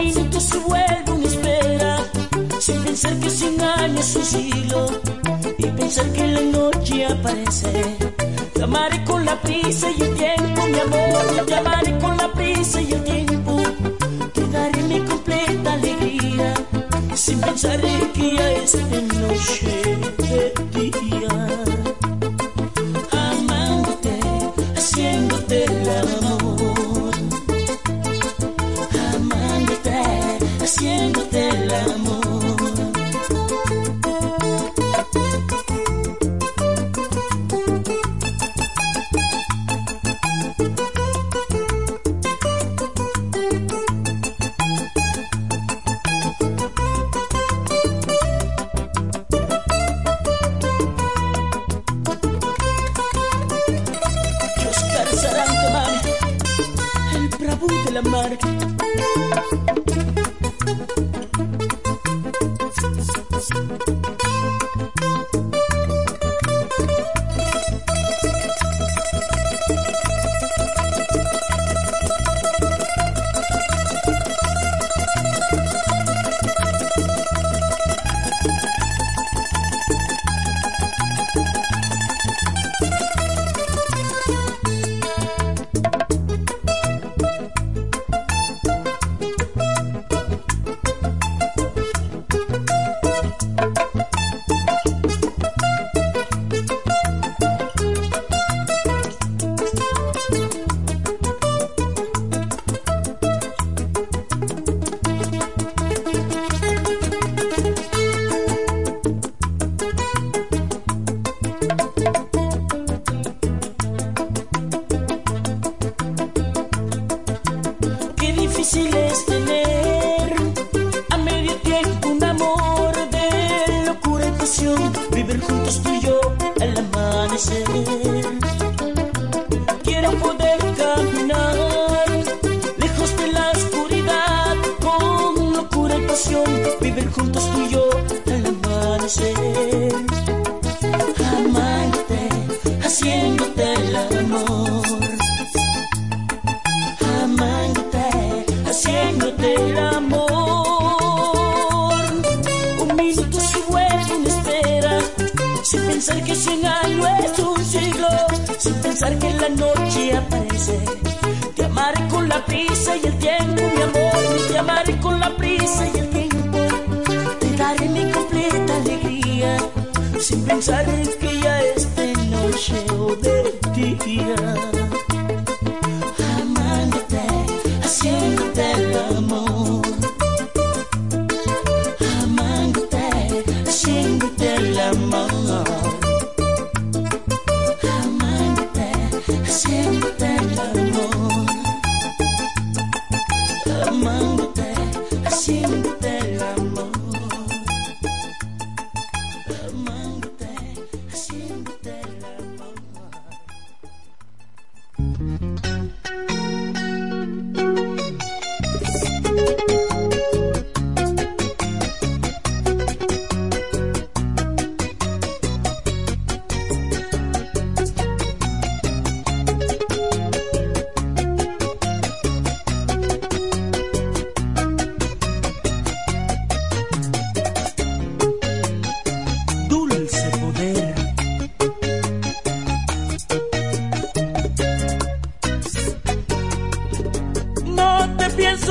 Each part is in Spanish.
minuto se vuelve una espera, sin pensar que cien años es un siglo, y pensar que la noche aparece. Te amaré con la prisa y el tiempo, mi amor, te amaré con la prisa y el tiempo, te daré mi completa alegría, sin pensar que ya es de noche.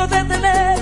detener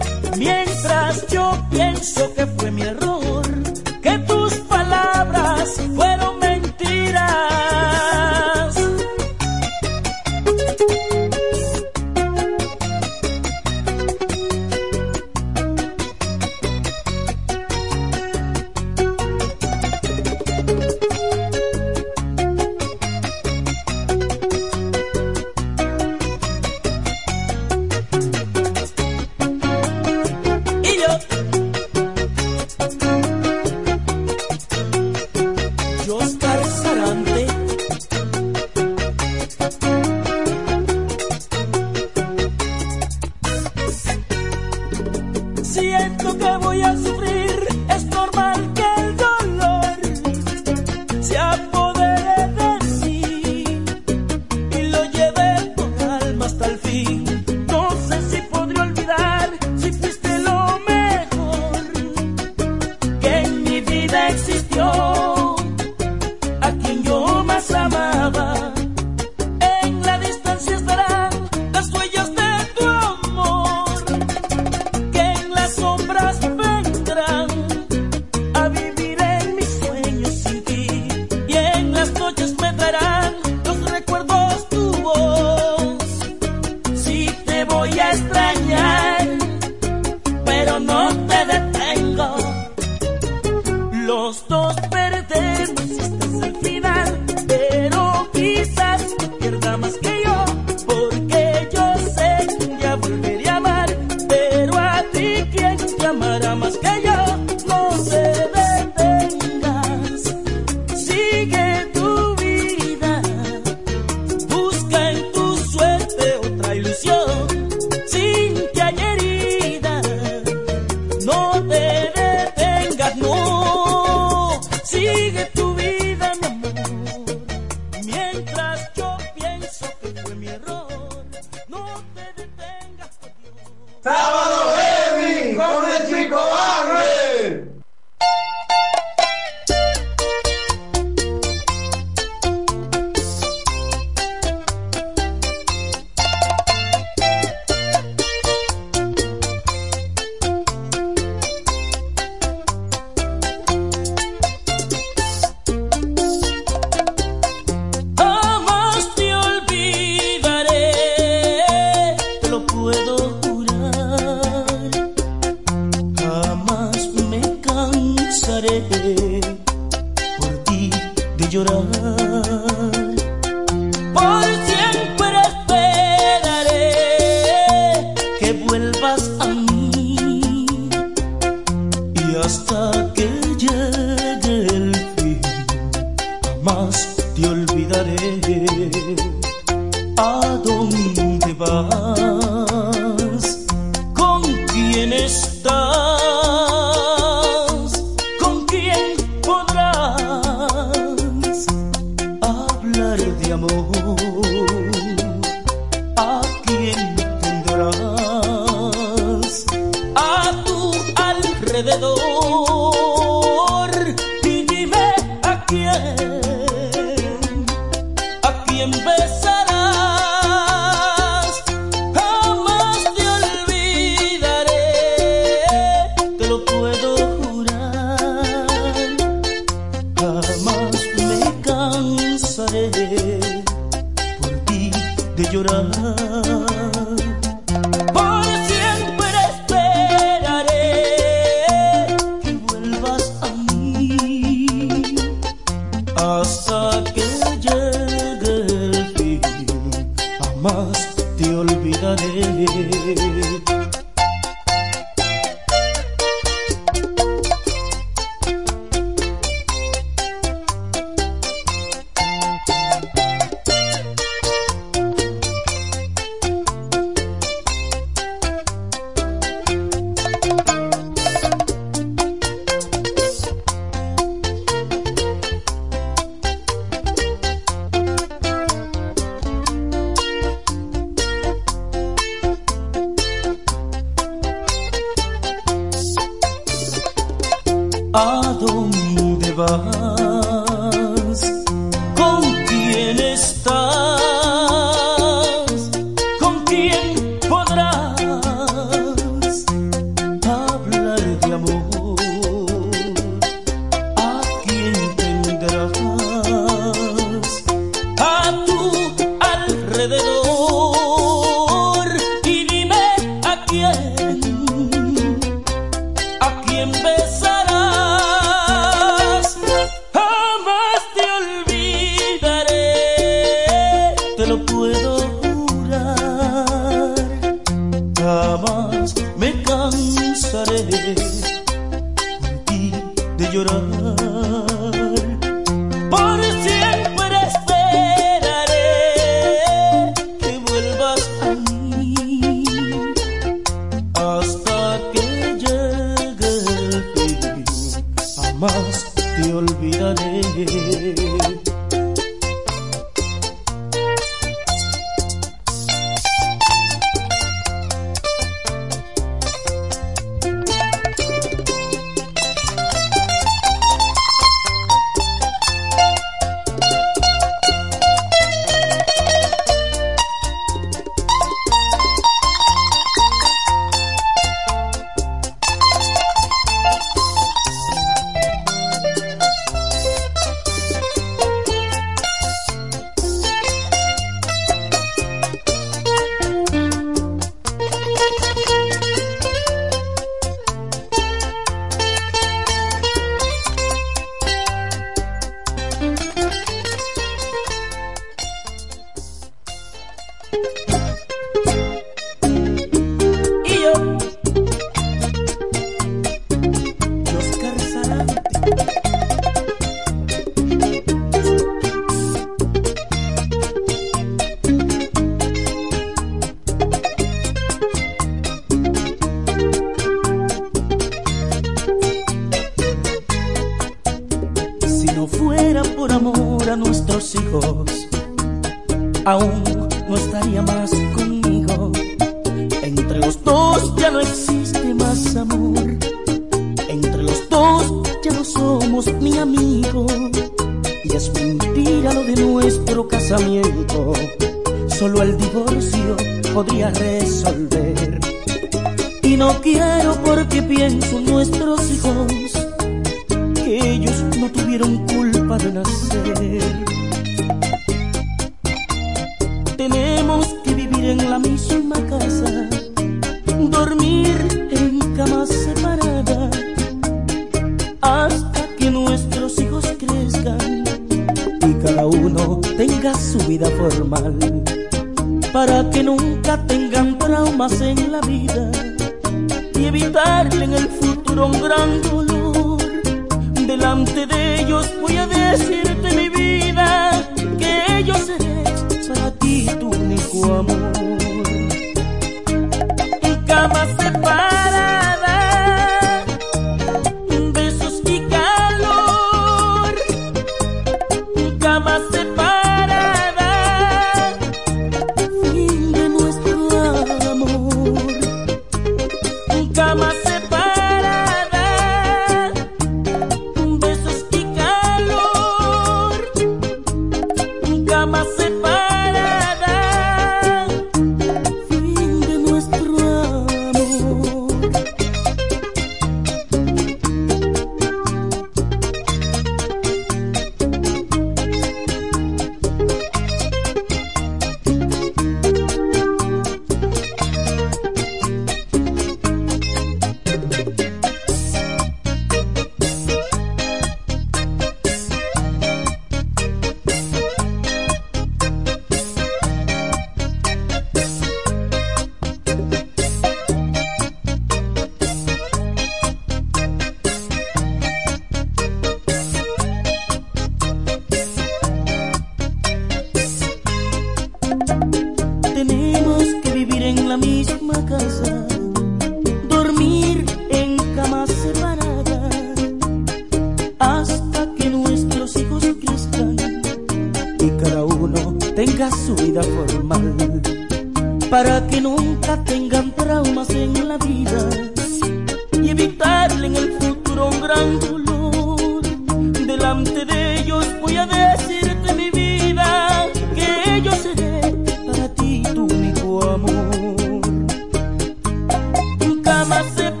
mercy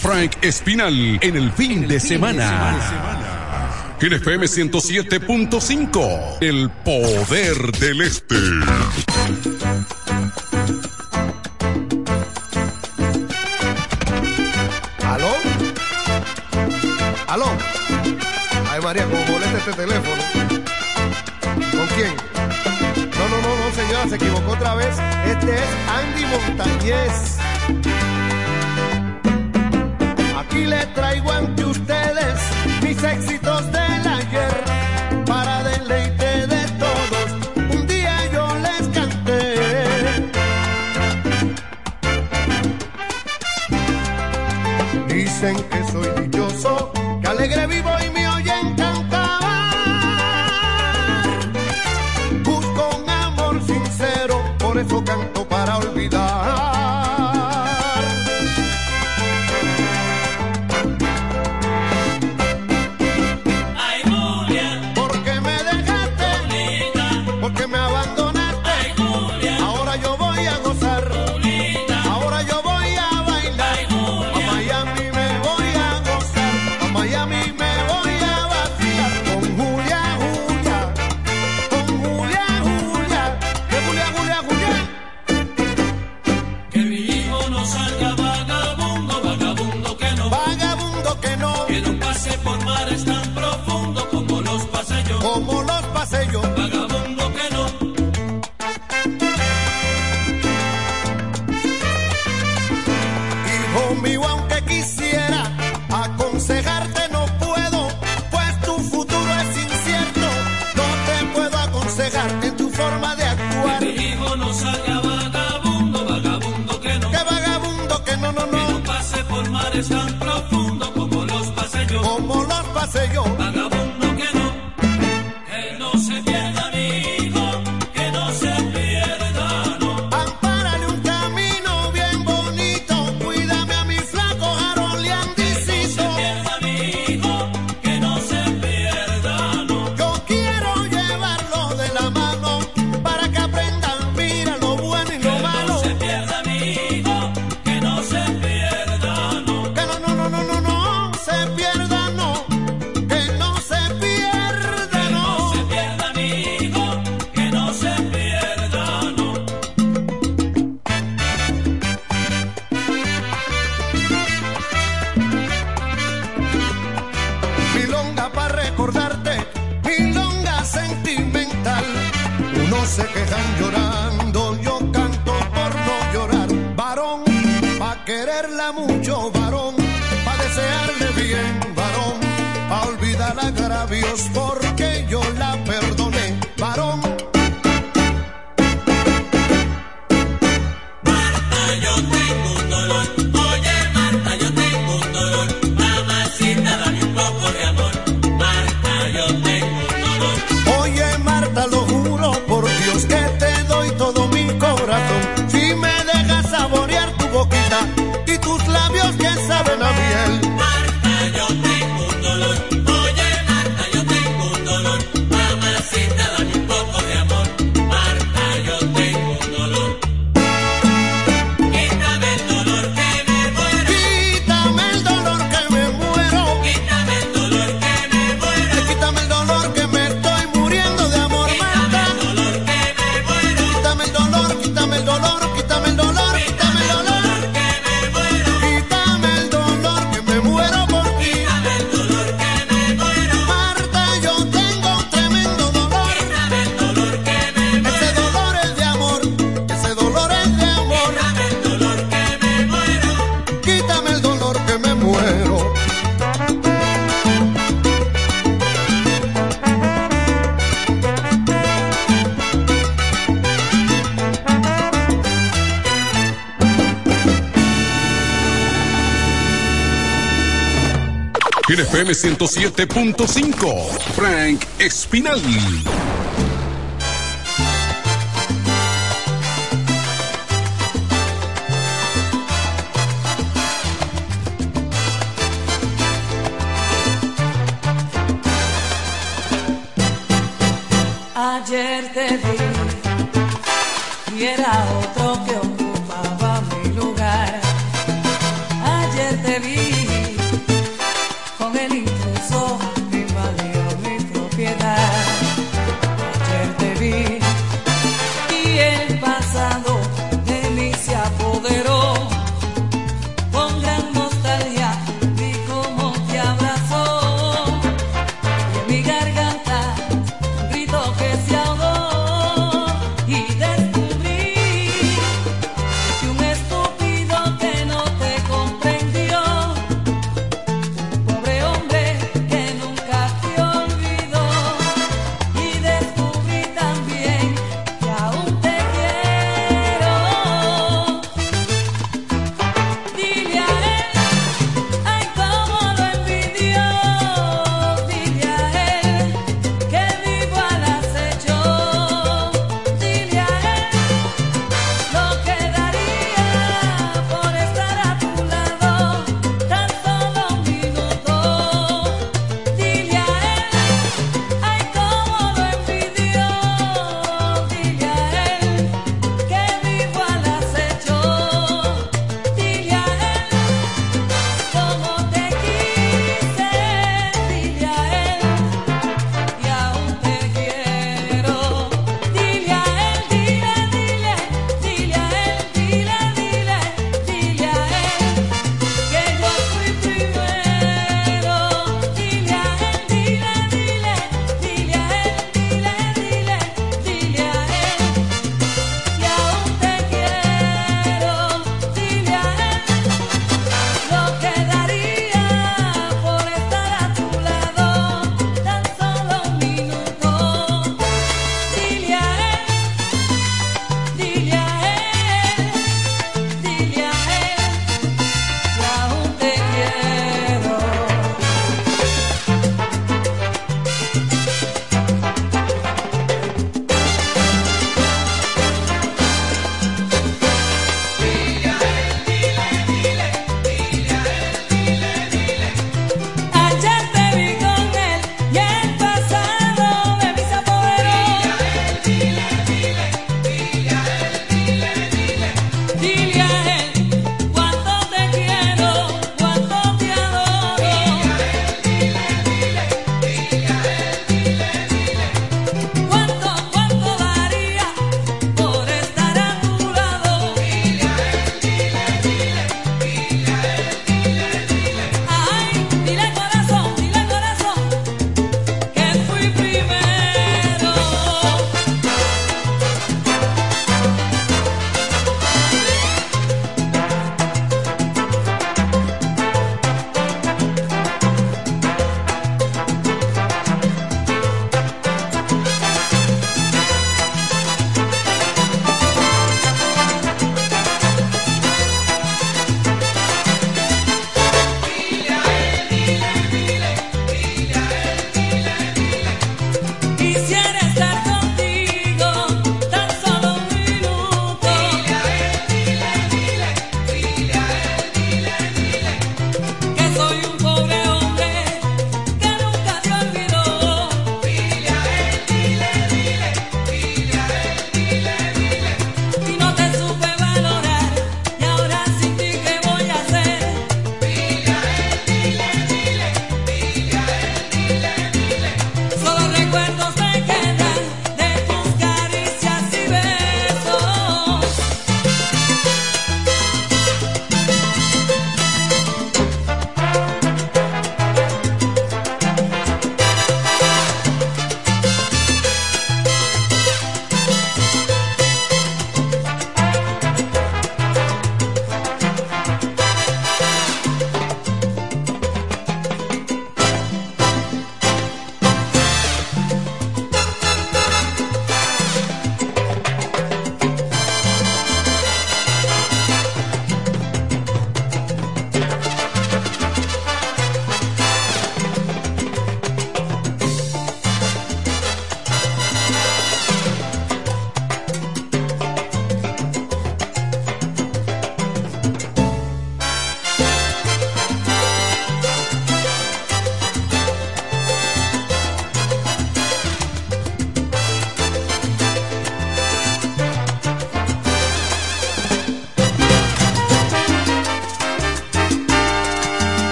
Frank Espinal en el fin, el de, fin semana. de semana. 107.5, el poder del este. ¿Aló? ¿Aló? Ay, María, como molesta este teléfono. ¿Con quién? No, no, no, no, señora, se equivocó otra vez. Este es Andy Montañez. FM 107.5. Frank Espinal.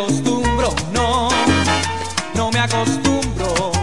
acostumbro, no, no me acostumbro.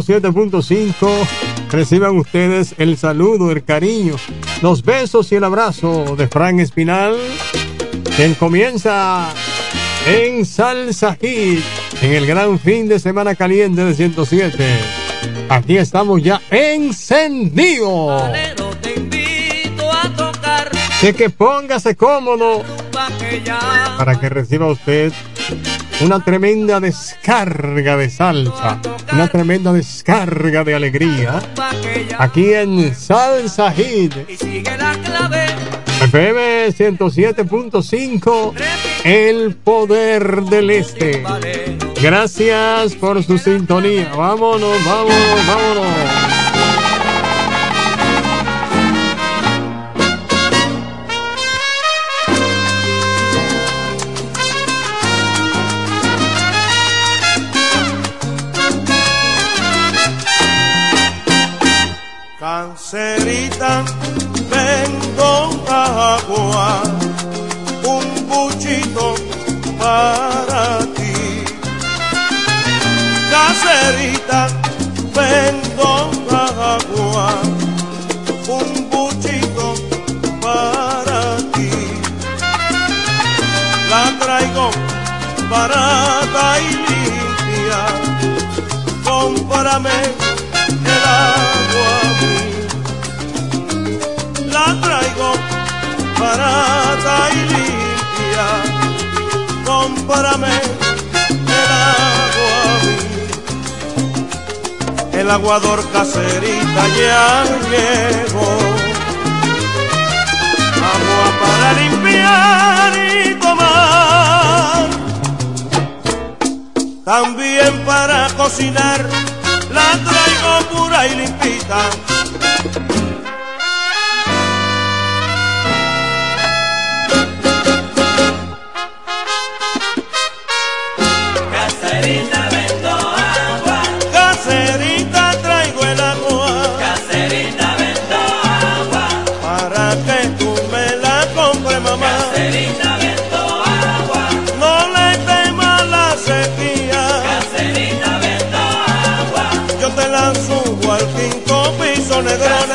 107.5 reciban ustedes el saludo, el cariño, los besos y el abrazo de Frank Espinal, quien comienza en Salsa Hit en el gran fin de semana caliente de 107. Aquí estamos ya encendidos. Así que póngase cómodo para que reciba usted una tremenda descarga de salsa una tremenda descarga de alegría aquí en Salsa Hit. FM 107.5, el poder del este. Gracias por su sintonía. Vámonos, vámonos, vámonos. Sincerita, vengo agua, un buchito para ti. Caserita, vengo agua, un buchito para ti. La traigo barata y limpia, cómprame preciosa y limpia, cómprame el agua. El aguador caserita ya llegó, agua para limpiar y tomar, también para cocinar, la traigo pura y limpita. negro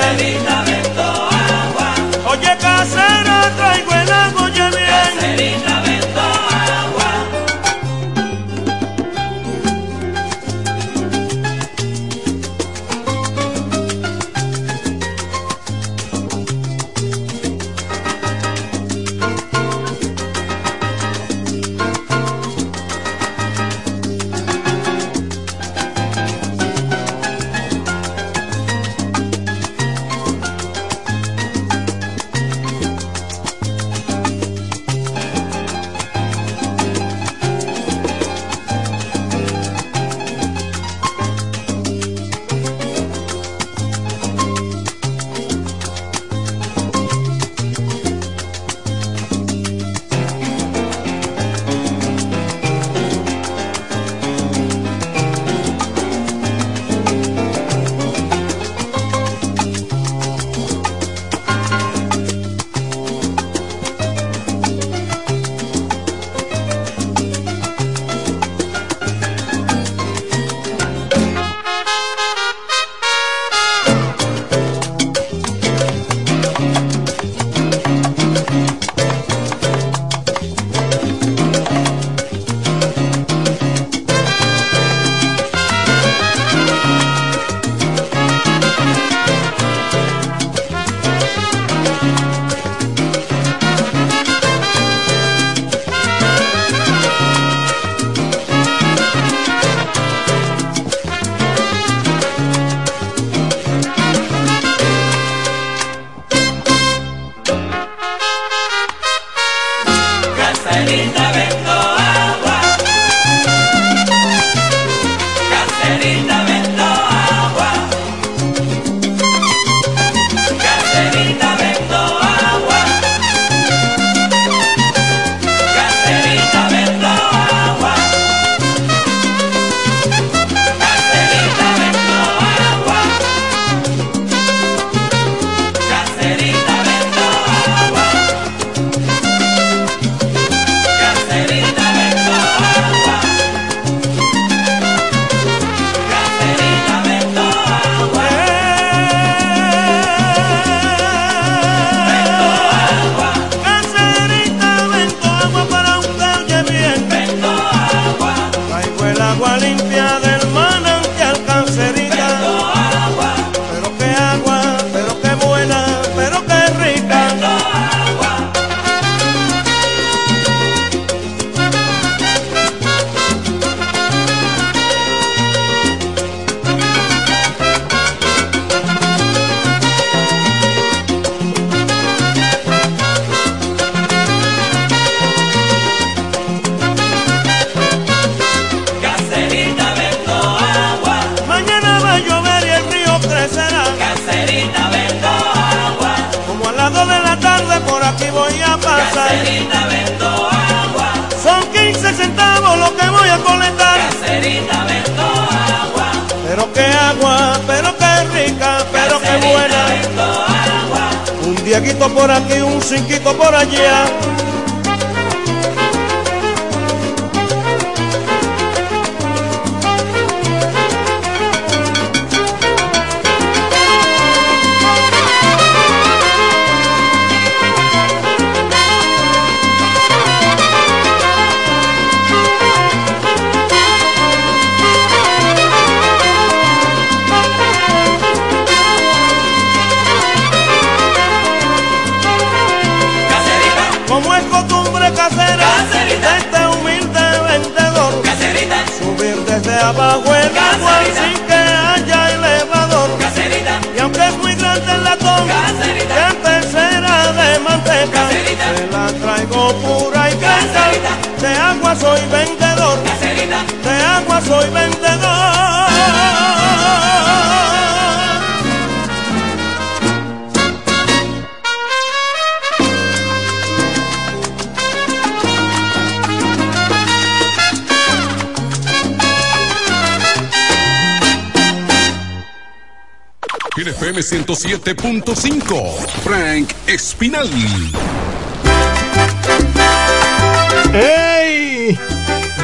¡Ey!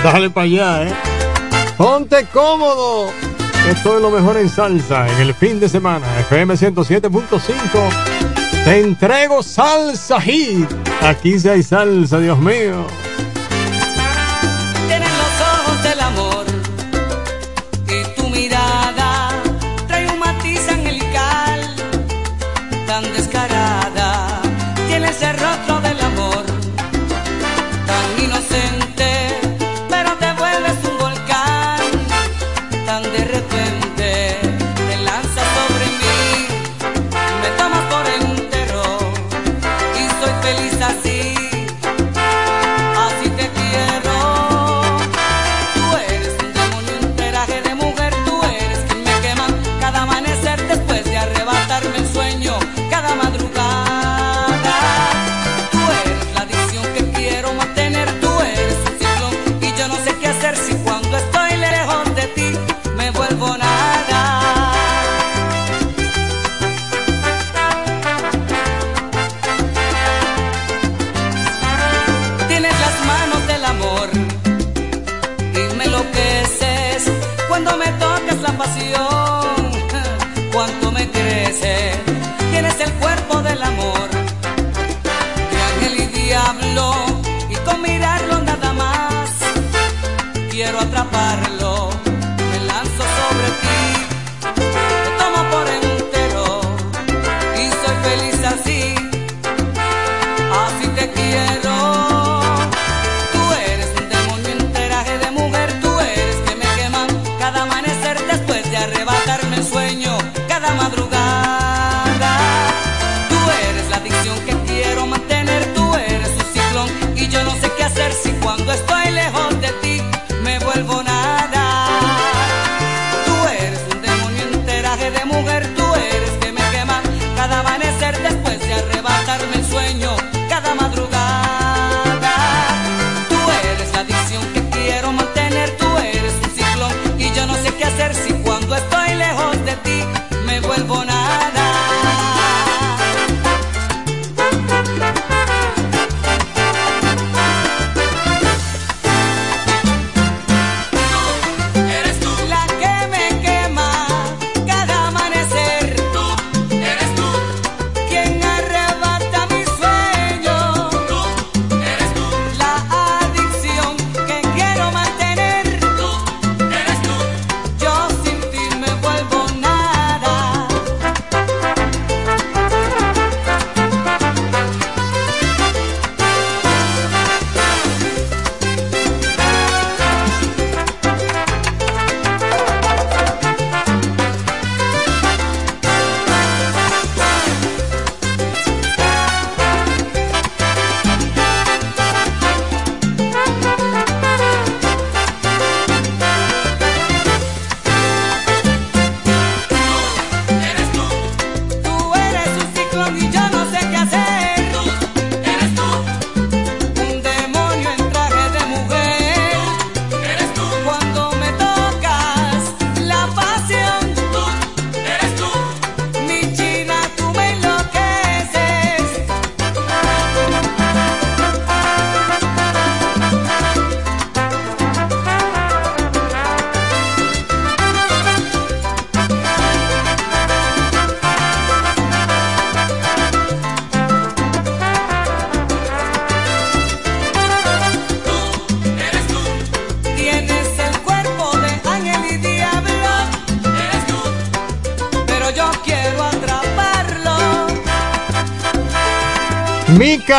Dale para allá, ¿eh? Ponte cómodo. Esto es lo mejor en salsa en el fin de semana. FM 107.5. Te entrego salsa hit. Aquí sí hay salsa, Dios mío.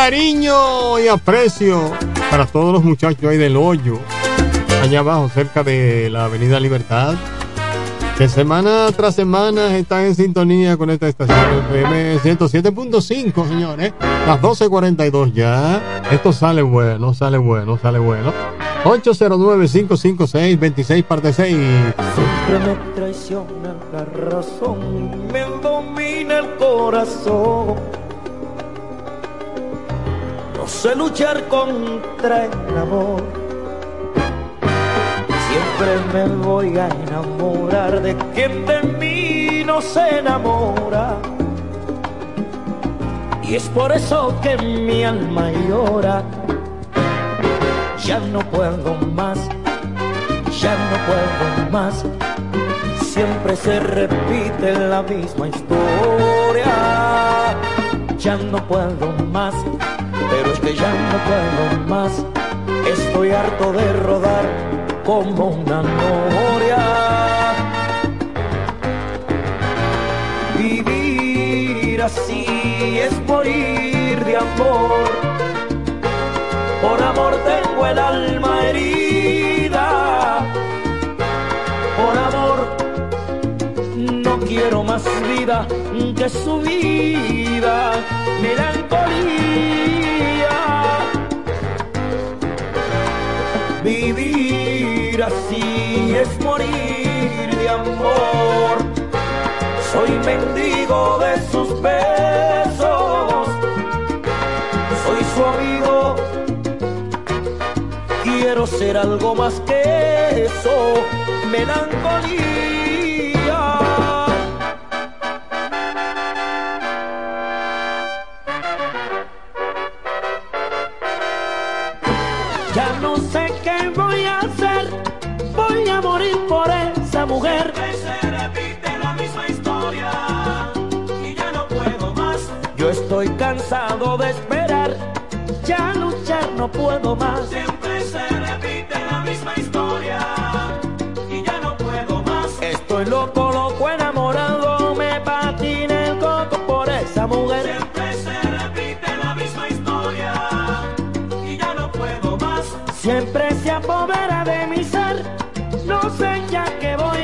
cariño y aprecio para todos los muchachos ahí del hoyo, allá abajo, cerca de la Avenida Libertad, que semana tras semana están en sintonía con esta estación FM 107.5, señores. Las 12.42 ya. Esto sale bueno, sale bueno, sale bueno. 809-556-26 parte 6. Siempre me traiciona la razón, me domina el corazón Sé luchar contra el amor. Siempre me voy a enamorar de quien de mí no se enamora. Y es por eso que mi alma llora. Ya no puedo más, ya no puedo más. Siempre se repite la misma historia. Ya no puedo más, pero es que ya no puedo más. Estoy harto de rodar como una noria. Vivir así es morir de amor. Por amor tengo el alma herida. Por amor no quiero más vida que su vida. Melancolía. Es morir de amor. Soy mendigo de sus besos. Soy su amigo. Quiero ser algo más que eso. Melancolía. Puedo más. Siempre se repite la misma historia y ya no puedo más. Estoy loco, loco, enamorado. Me patina el coco por esa mujer. Siempre se repite la misma historia y ya no puedo más. Siempre se apodera de mi ser. No sé ya qué voy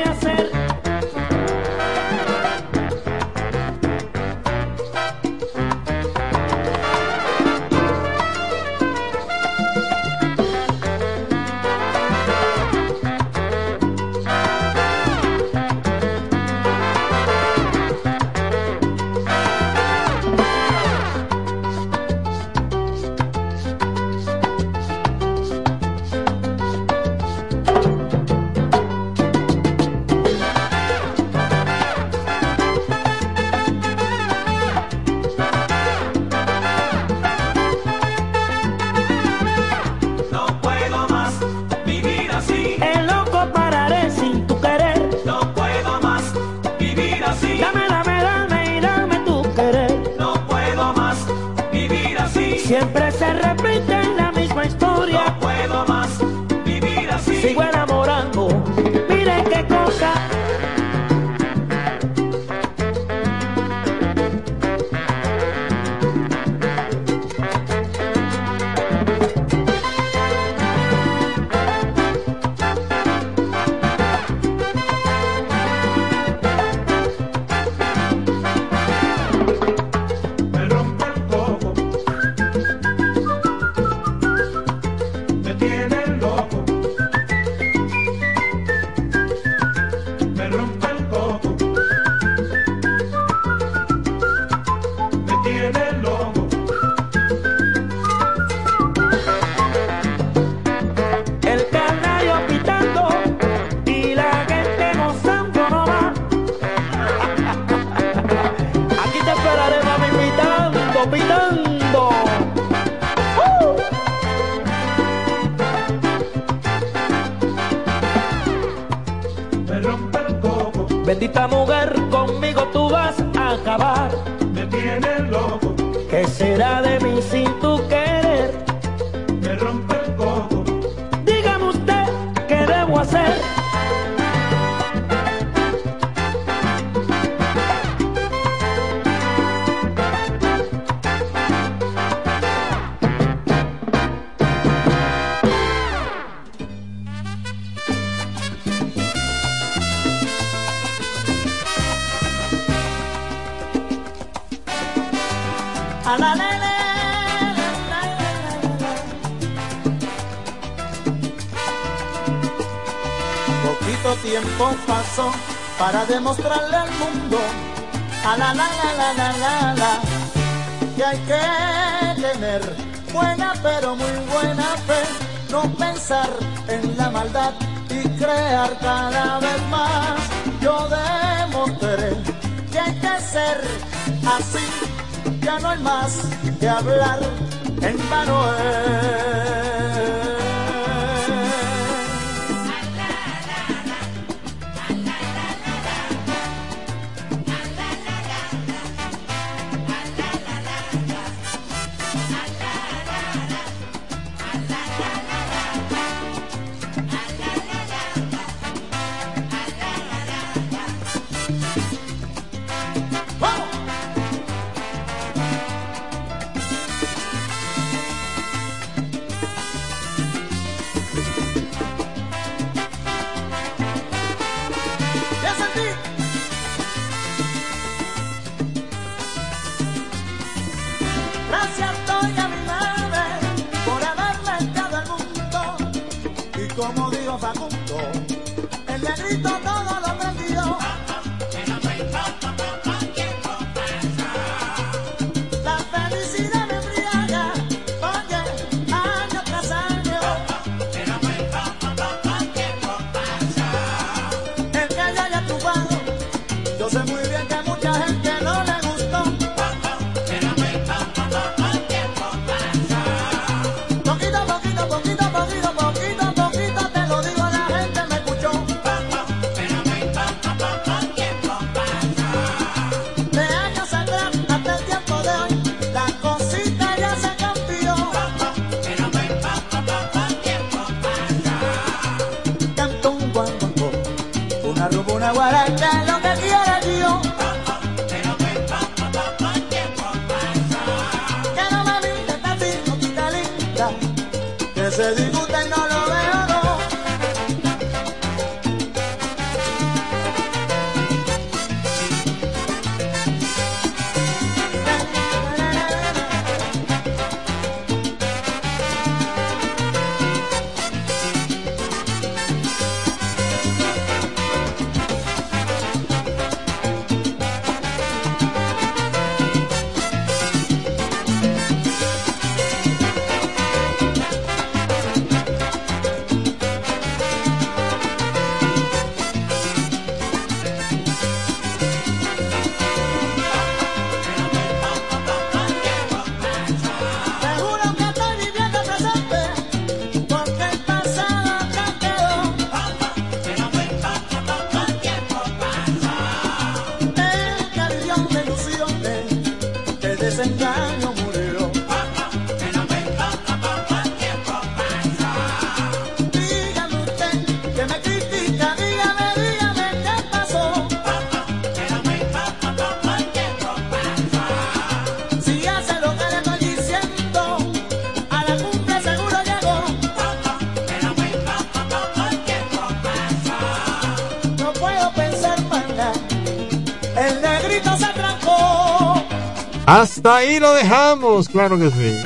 Hasta ahí lo dejamos, claro que sí.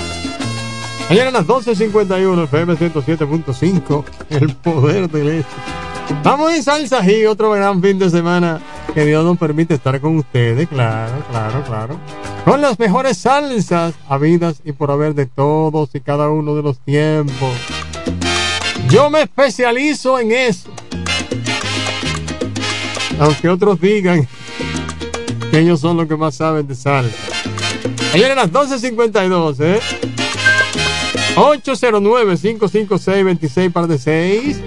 Ayer a las 12.51, FM 107.5, el poder del este. Estamos en Salsa y otro gran fin de semana que Dios nos permite estar con ustedes, claro, claro, claro. Con las mejores salsas habidas y por haber de todos y cada uno de los tiempos. Yo me especializo en eso. Aunque otros digan que ellos son los que más saben de salsa. Ayer a las 12.52, ¿eh? 809-556-26 par de 6.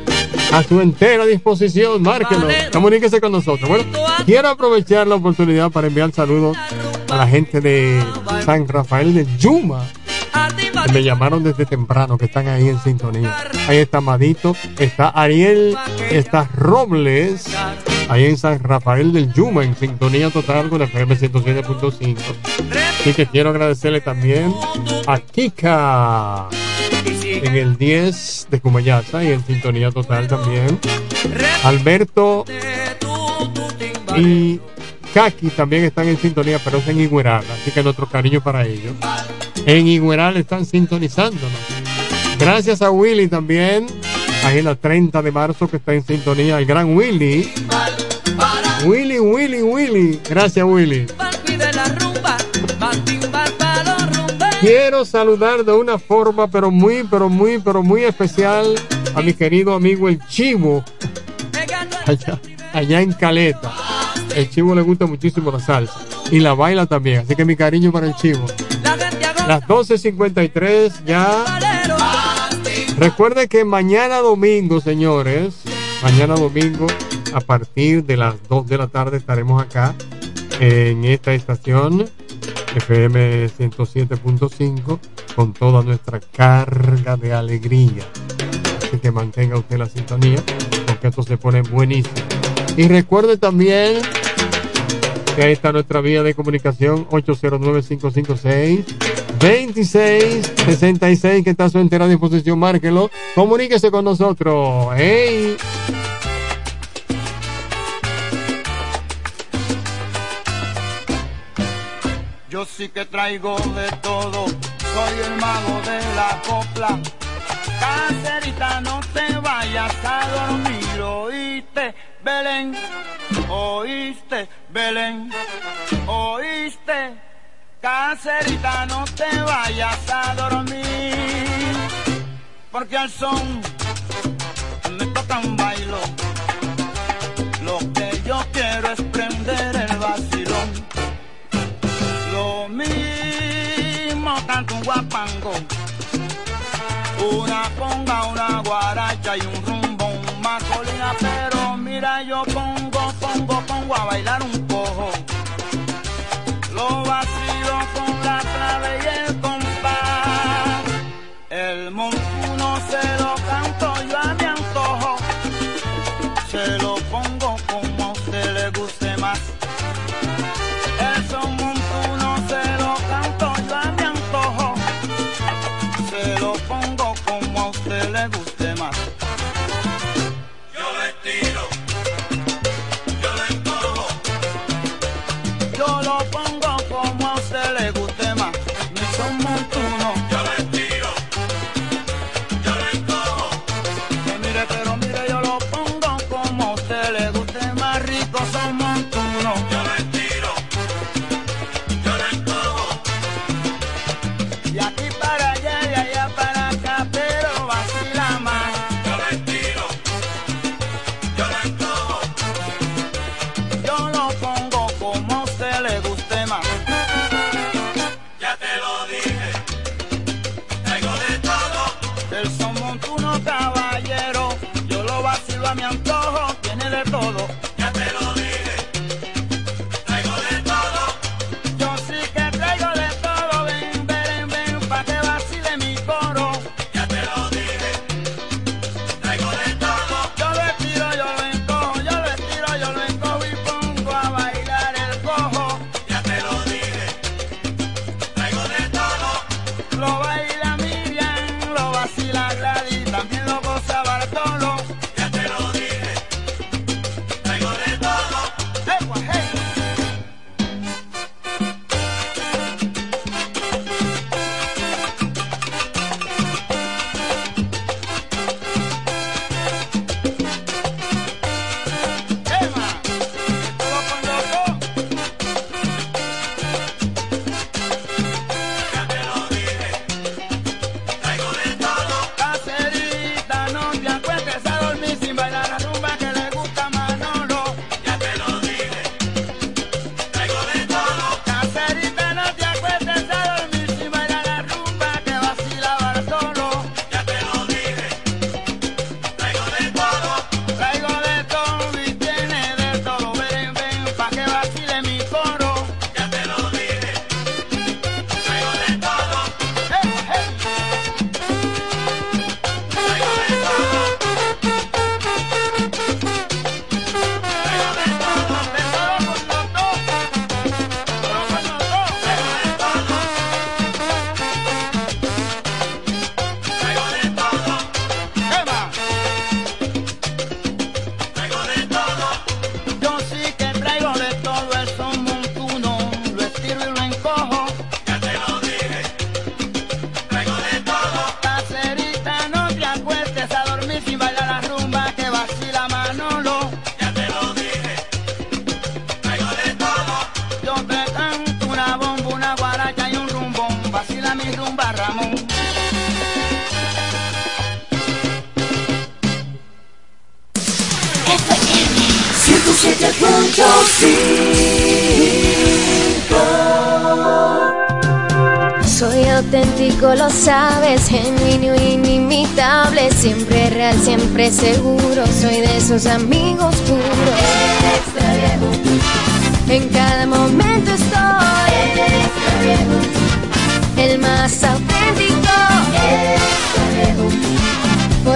A su entera disposición, márquenos. Comuníquese con nosotros. Bueno, quiero aprovechar la oportunidad para enviar saludos a la gente de San Rafael de Yuma. que me llamaron desde temprano, que están ahí en sintonía. Ahí está Madito, está Ariel, está Robles, ahí en San Rafael del Yuma, en sintonía total con FM 107.5. Así que quiero agradecerle también a Kika en el 10 de Cumayasa y en sintonía total también. Alberto y Kaki también están en sintonía, pero es en Igueral, así que nuestro cariño para ellos. En Igueral están sintonizándonos. Gracias a Willy también, Agenda 30 de marzo que está en sintonía el gran Willy. Willy, Willy, Willy. Gracias, Willy. Quiero saludar de una forma, pero muy, pero muy, pero muy especial a mi querido amigo el Chivo, allá, allá en Caleta. El Chivo le gusta muchísimo la salsa y la baila también, así que mi cariño para el Chivo. Las 12.53 ya. Recuerde que mañana domingo, señores, mañana domingo a partir de las 2 de la tarde estaremos acá en esta estación FM 107.5 con toda nuestra carga de alegría. Así que mantenga usted la sintonía porque esto se pone buenísimo. Y recuerde también que ahí está nuestra vía de comunicación 809-556-2666 que está a su entera disposición. Márquelo. Comuníquese con nosotros. ¡Hey! Yo sí que traigo de todo, soy el mago de la copla. Cacerita, no te vayas a dormir, oíste, Belén, oíste, Belén, oíste. Cacerita, no te vayas a dormir, porque al son me toca un bailo. Lo que yo quiero es prender el vacilón. Lo mismo tanto un guapango, una conga, una guaracha y un rumbón, macolina, pero mira yo pongo, pongo, pongo a bailar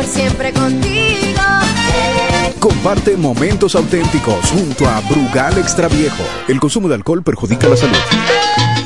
siempre contigo. Comparte momentos auténticos junto a Brugal Extra Viejo. El consumo de alcohol perjudica la salud.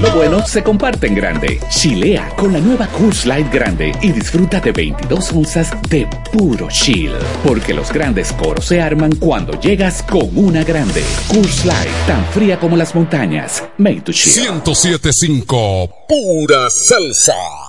Lo bueno se comparte en grande. Chilea con la nueva Coors Light Grande y disfruta de 22 onzas de puro chill. Porque los grandes coros se arman cuando llegas con una grande. Coors Light, tan fría como las montañas. Made to chill. 1075 Pura Salsa.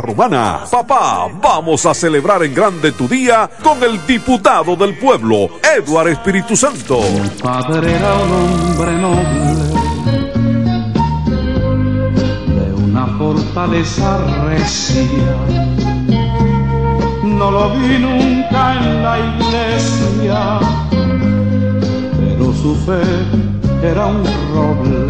Romana. Papá, vamos a celebrar en grande tu día con el diputado del pueblo, Eduardo Espíritu Santo. padre era un hombre noble de una fortaleza recia. No lo vi nunca en la iglesia, pero su fe era un roble.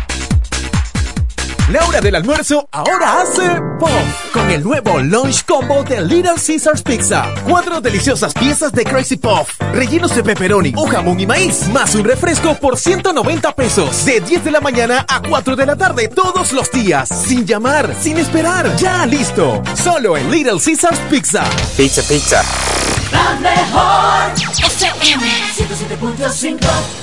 La hora del almuerzo ahora hace pop con el nuevo Lunch Combo de Little Caesars Pizza. Cuatro deliciosas piezas de Crazy Puff, rellenos de pepperoni o jamón y maíz, más un refresco por 190 pesos. De 10 de la mañana a 4 de la tarde todos los días. Sin llamar, sin esperar. Ya listo. Solo en Little Caesars Pizza. Pizza, pizza. La mejor FM 107.5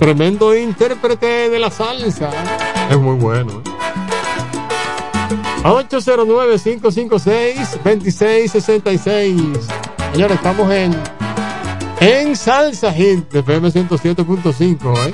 Tremendo intérprete de la salsa. Es muy bueno. ¿eh? A 809-556-2666. Señores, estamos en, en Salsa Hit de FM 107.5. ¿eh?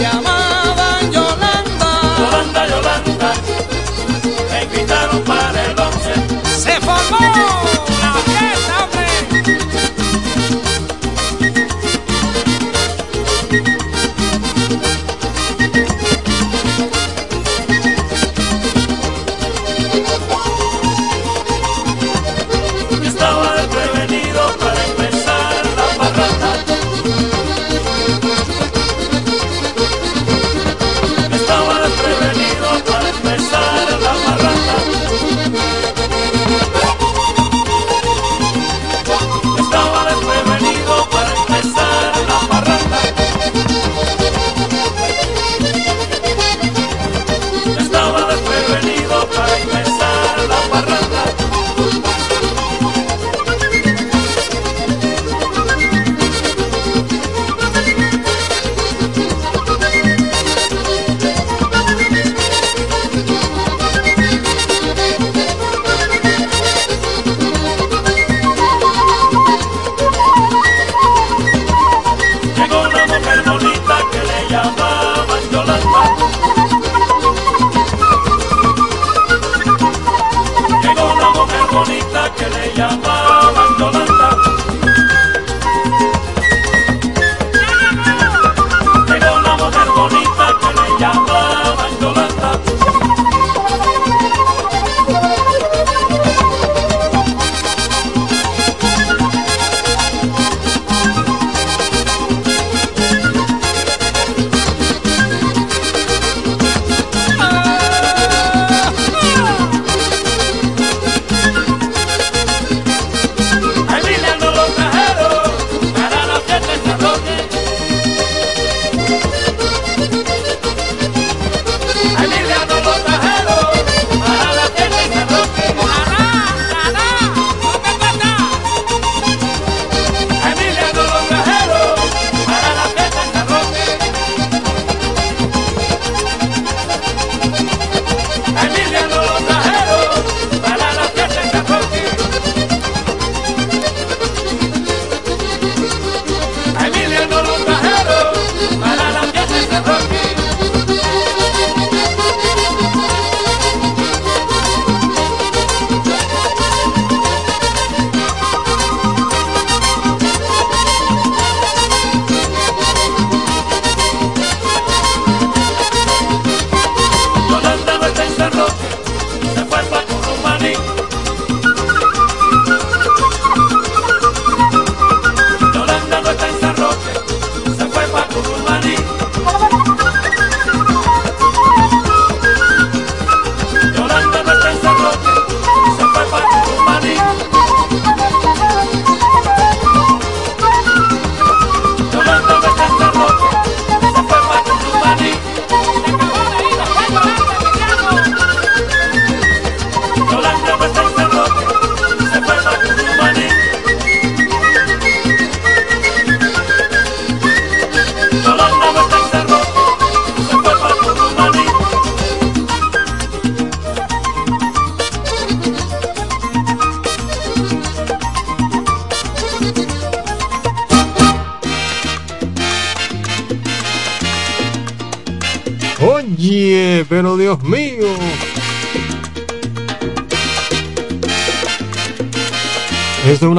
llamaban Yolanda. Yolanda, Yolanda, me invitaron para el once. Se formó.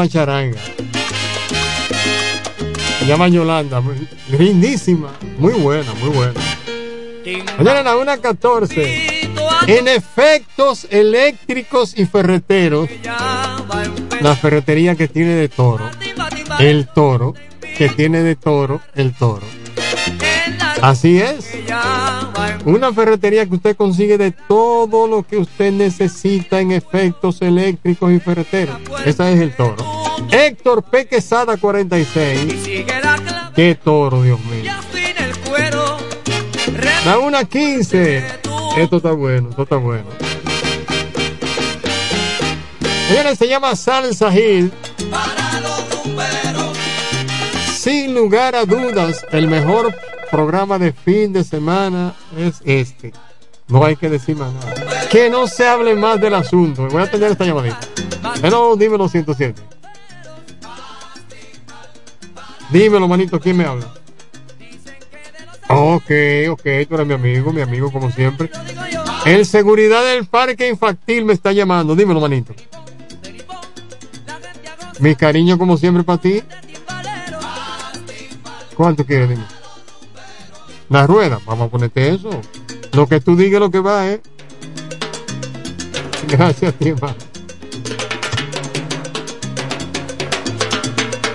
Una charanga. Se llama Yolanda. Lindísima. Muy buena, muy buena. Señora, la 1.14. En efectos eléctricos y ferreteros, la ferretería que tiene de toro, el toro, que tiene de toro, el toro. Así es. Una ferretería que usted consigue de todo lo que usted necesita en efectos eléctricos y ferreteros. Esa es el toro. Héctor P. Quesada 46. Qué toro, Dios mío. La 1.15. Esto está bueno, esto está bueno. Señores, se llama Salsa Hill. Sin lugar a dudas, el mejor programa de fin de semana es este. No hay que decir más nada. Que no se hable más del asunto. Voy a tener esta llamadita. Hello, dímelo 107. Dímelo, manito, ¿quién me habla? Ok, ok, tú eres mi amigo, mi amigo como siempre. El seguridad del parque infantil me está llamando. Dímelo, manito. Mi cariño como siempre para ti. ¿Cuánto quieres? Dime. La rueda, vamos a ponerte eso. Lo que tú digas lo que va, ¿eh? Gracias, tío.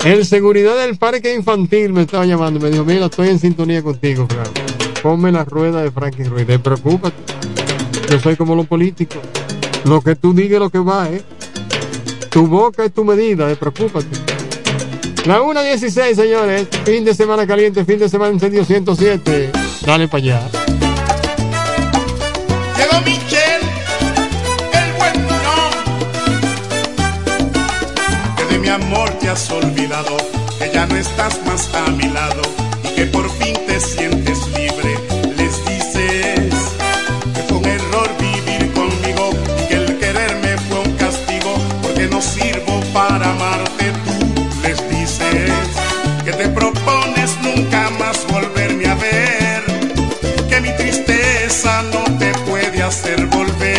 El seguridad del parque infantil me estaba llamando. Me dijo, mira, estoy en sintonía contigo, Frank. Ponme la rueda de Frankie Ruiz. Preocúpate. Yo soy como los políticos. Lo que tú digas lo que va, ¿eh? Tu boca es tu medida, eh, preocúpate. La 1.16, señores. Fin de semana caliente, fin de semana encendido 107. Dale para allá. Llegó Michel, el buen no. Que de mi amor te has olvidado, que ya no estás más a mi lado y que por fin te sientes libre. Hacer volver,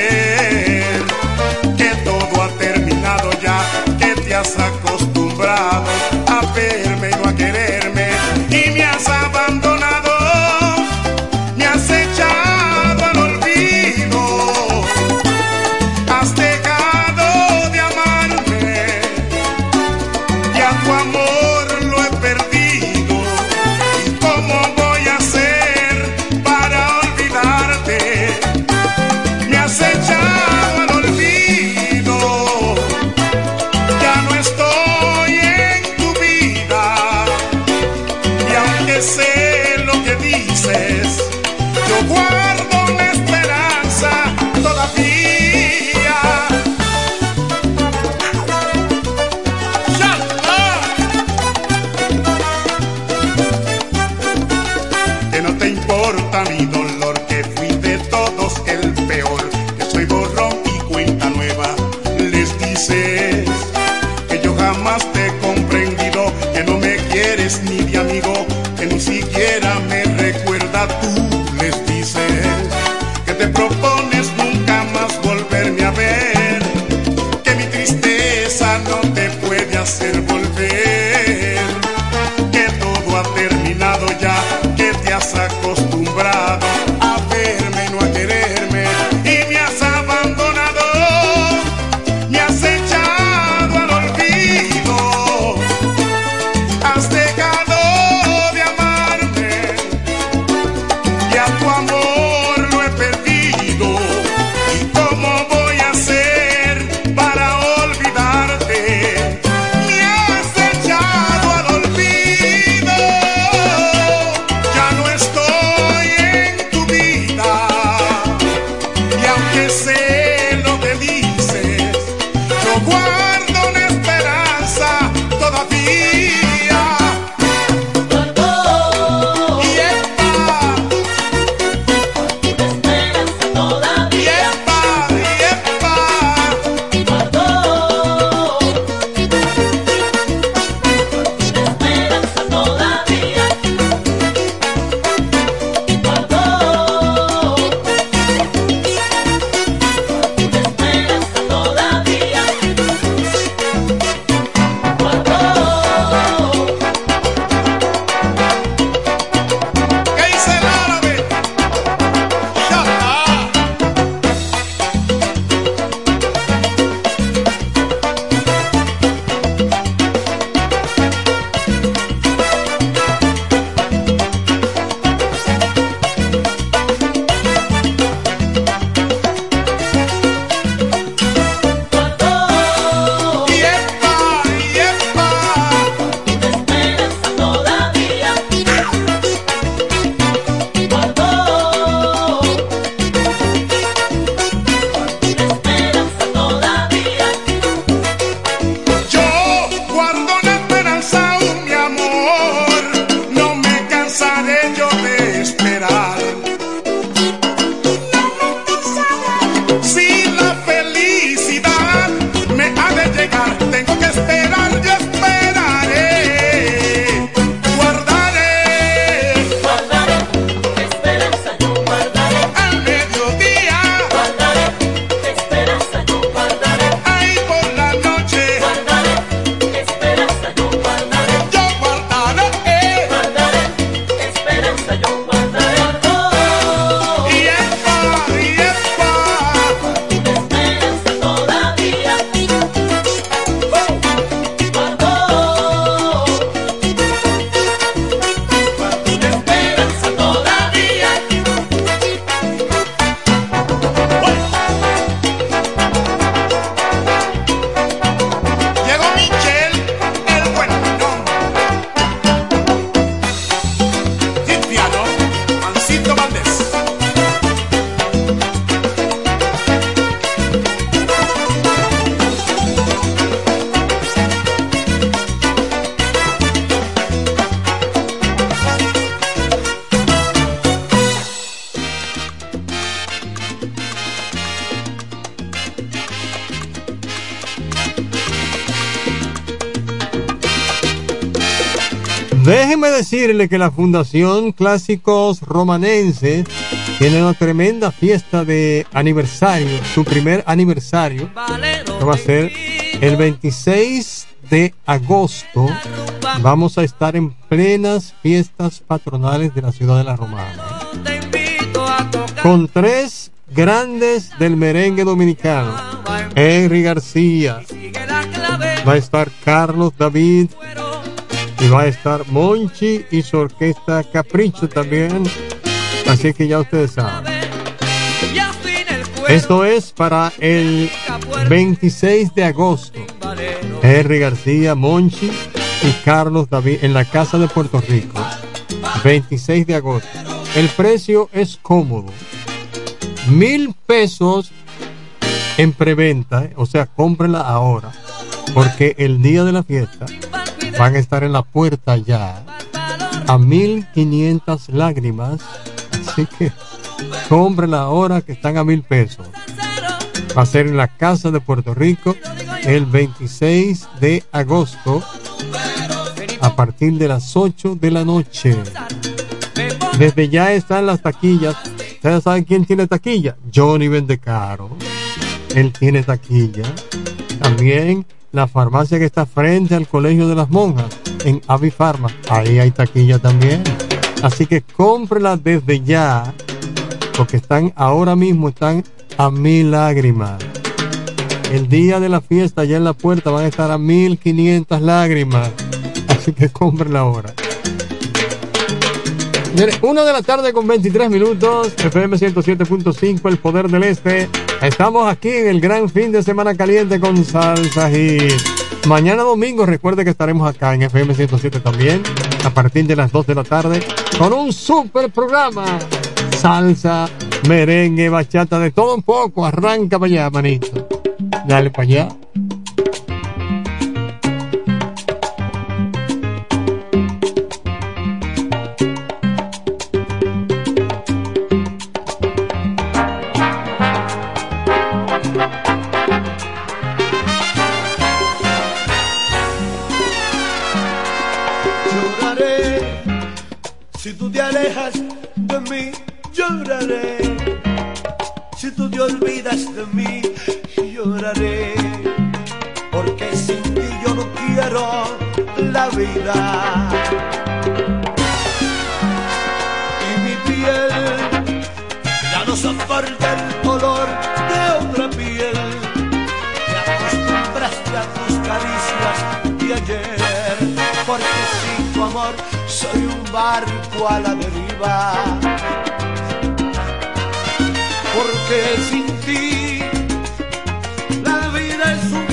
que la Fundación Clásicos Romanenses tiene una tremenda fiesta de aniversario, su primer aniversario, que va a ser el 26 de agosto. Vamos a estar en plenas fiestas patronales de la ciudad de la Romana. Con tres grandes del merengue dominicano. Henry García. Va a estar Carlos David. Y va a estar Monchi y su orquesta Capricho también. Así que ya ustedes saben. Esto es para el 26 de agosto. Henry García, Monchi y Carlos David en la Casa de Puerto Rico. 26 de agosto. El precio es cómodo. Mil pesos en preventa, o sea, cómprenla ahora. Porque el día de la fiesta van a estar en la puerta ya a 1500 lágrimas. Así que cómprenla ahora que están a mil pesos. Va a ser en la Casa de Puerto Rico el 26 de agosto a partir de las 8 de la noche. Desde ya están las taquillas. ¿Ustedes saben quién tiene taquilla? Johnny Vendecaro. Él tiene taquilla. También la farmacia que está frente al Colegio de las Monjas en Avifarma. Ahí hay taquilla también. Así que cómprela desde ya. Porque están ahora mismo están a mil lágrimas. El día de la fiesta, allá en la puerta, van a estar a 1500 lágrimas. Así que cómprenla ahora. Una de la tarde con 23 minutos, FM 107.5, El Poder del Este. Estamos aquí en el gran fin de semana caliente con Salsa Hit. Mañana domingo, recuerde que estaremos acá en FM 107 también, a partir de las 2 de la tarde, con un super programa. Salsa, merengue, bachata, de todo un poco. Arranca para allá, manito. Dale para allá. Alejas de mí, lloraré. Si tú te olvidas de mí, lloraré. Porque sin ti yo no quiero la vida. Y mi piel ya no soporta el olor de otra piel. Te acostumbraste a tus caricias de ayer, porque sin tu amor barco a la deriva. Porque sin ti la vida es un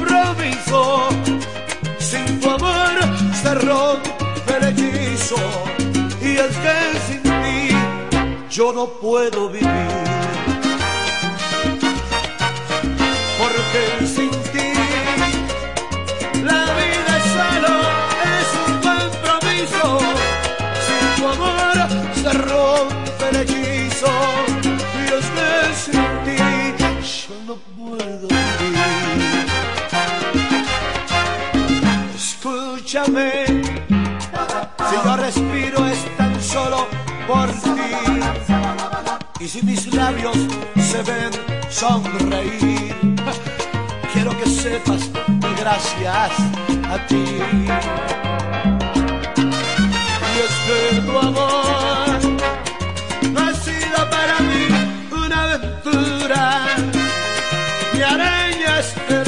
compromiso. Sin tu amor se rompe el hechizo. Y es que sin ti yo no puedo vivir. Si yo respiro es tan solo por ti. Y si mis labios se ven sonreír, quiero que sepas que gracias a ti. Y es que tu amor no ha sido para mí una aventura. Me arañas el alma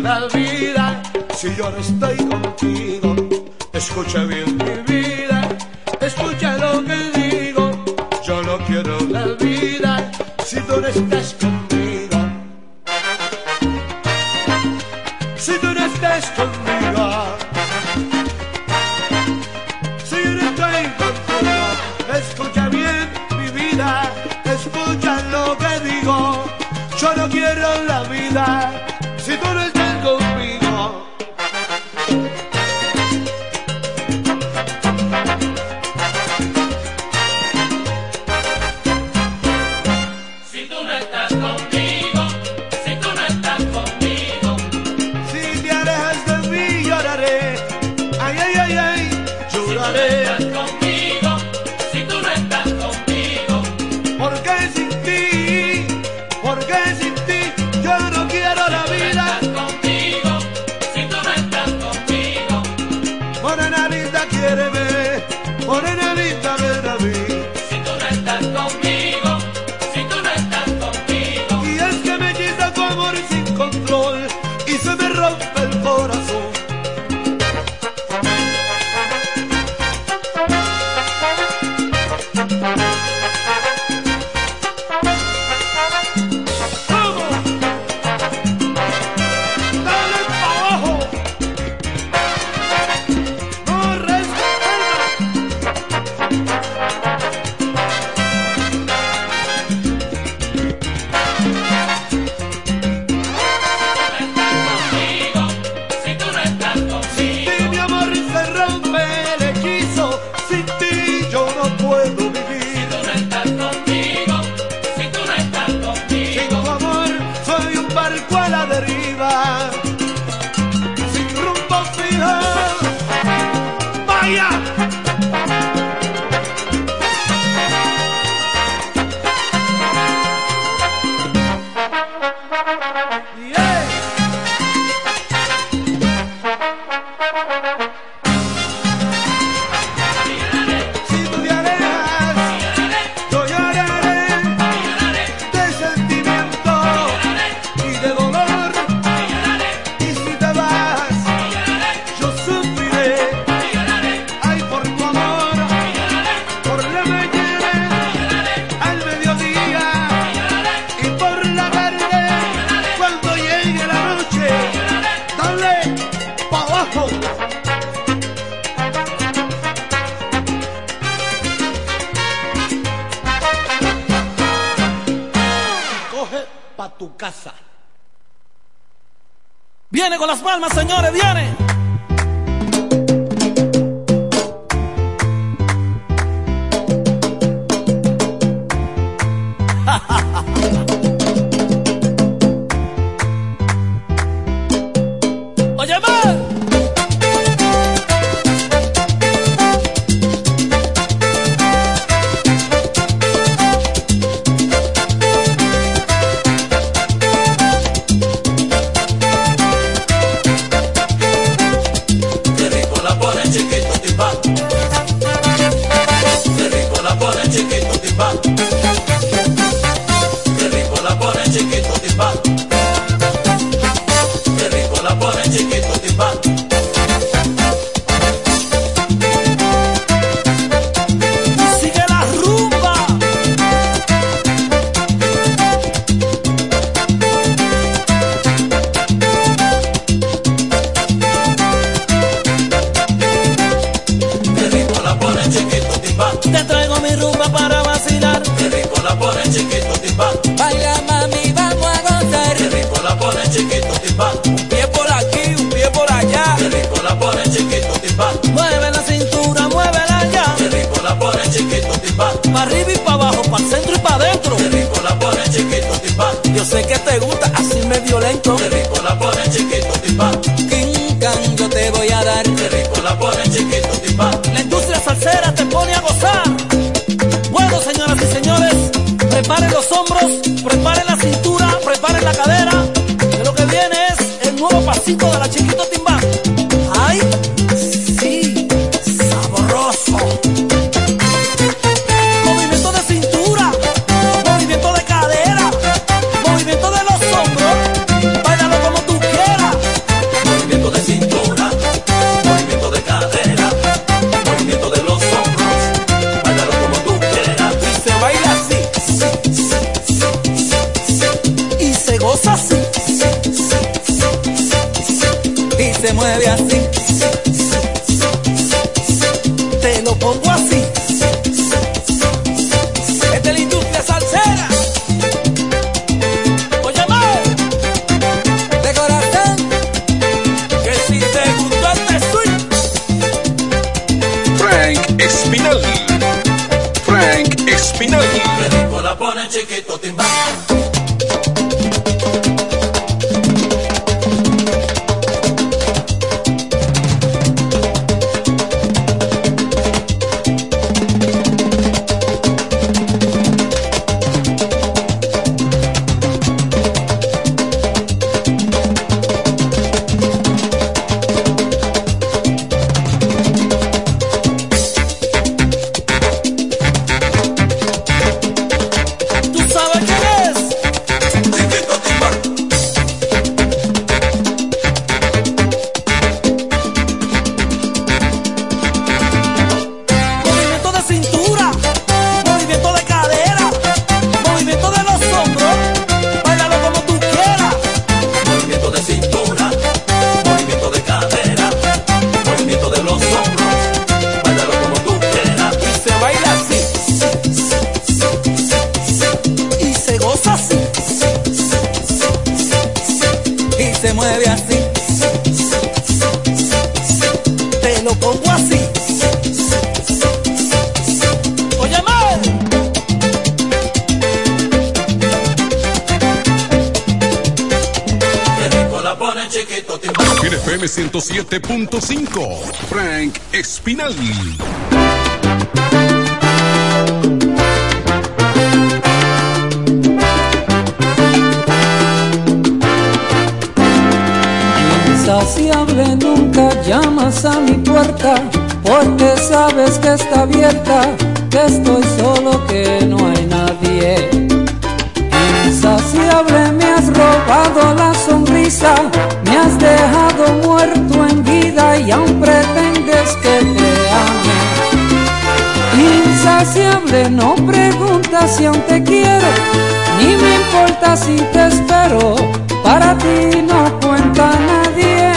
la vida. Si yo no estoy contigo, escucha bien mi vida, escucha insaciable, no preguntas si aún te quiero, ni me importa si te espero, para ti no cuenta nadie.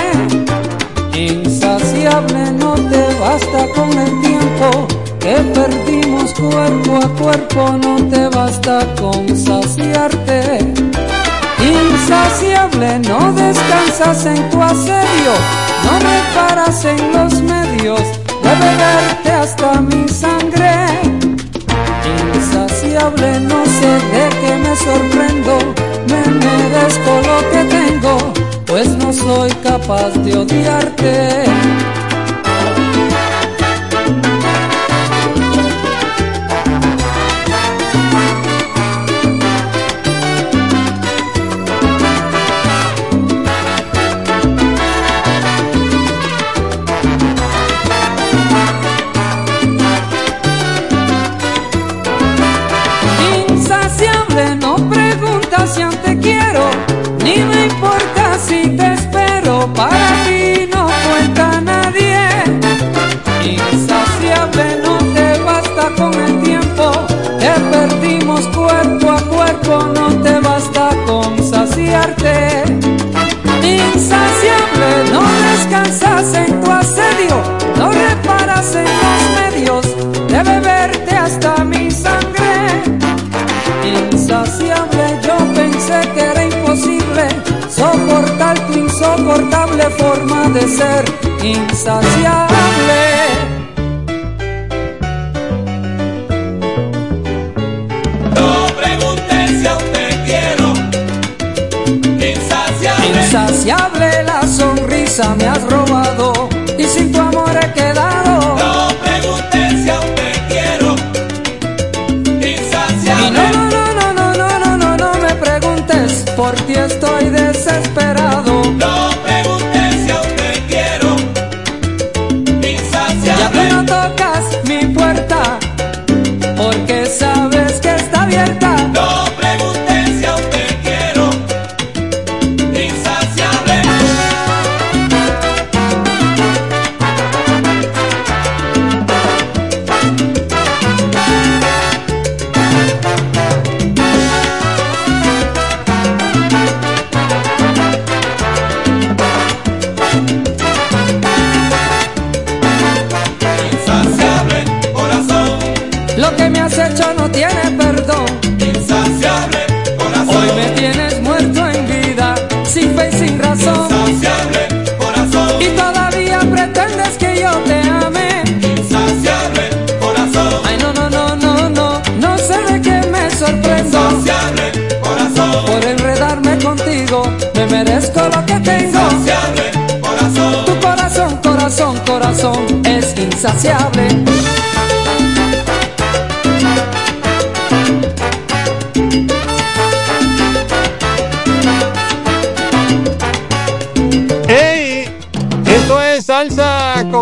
Insaciable, no te basta con el tiempo que perdimos cuerpo a cuerpo, no te basta con saciarte. Insaciable, no descansas en tu asedio, no reparas en los medios de beberte hasta mi sangre no sé de qué me sorprendo, me merezco lo que tengo, pues no soy capaz de odiarte. insoportable forma de ser insaciable. No preguntes si aún te quiero, insaciable. Insaciable la sonrisa me has robado.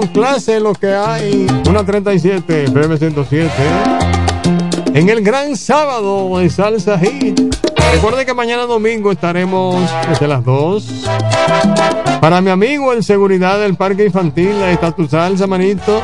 clases lo que hay. Una 37, FM 107. En el gran sábado en Salsa Hit. Recuerde que mañana domingo estaremos desde las 2. Para mi amigo, el seguridad del Parque Infantil, ahí está tu salsa, manito.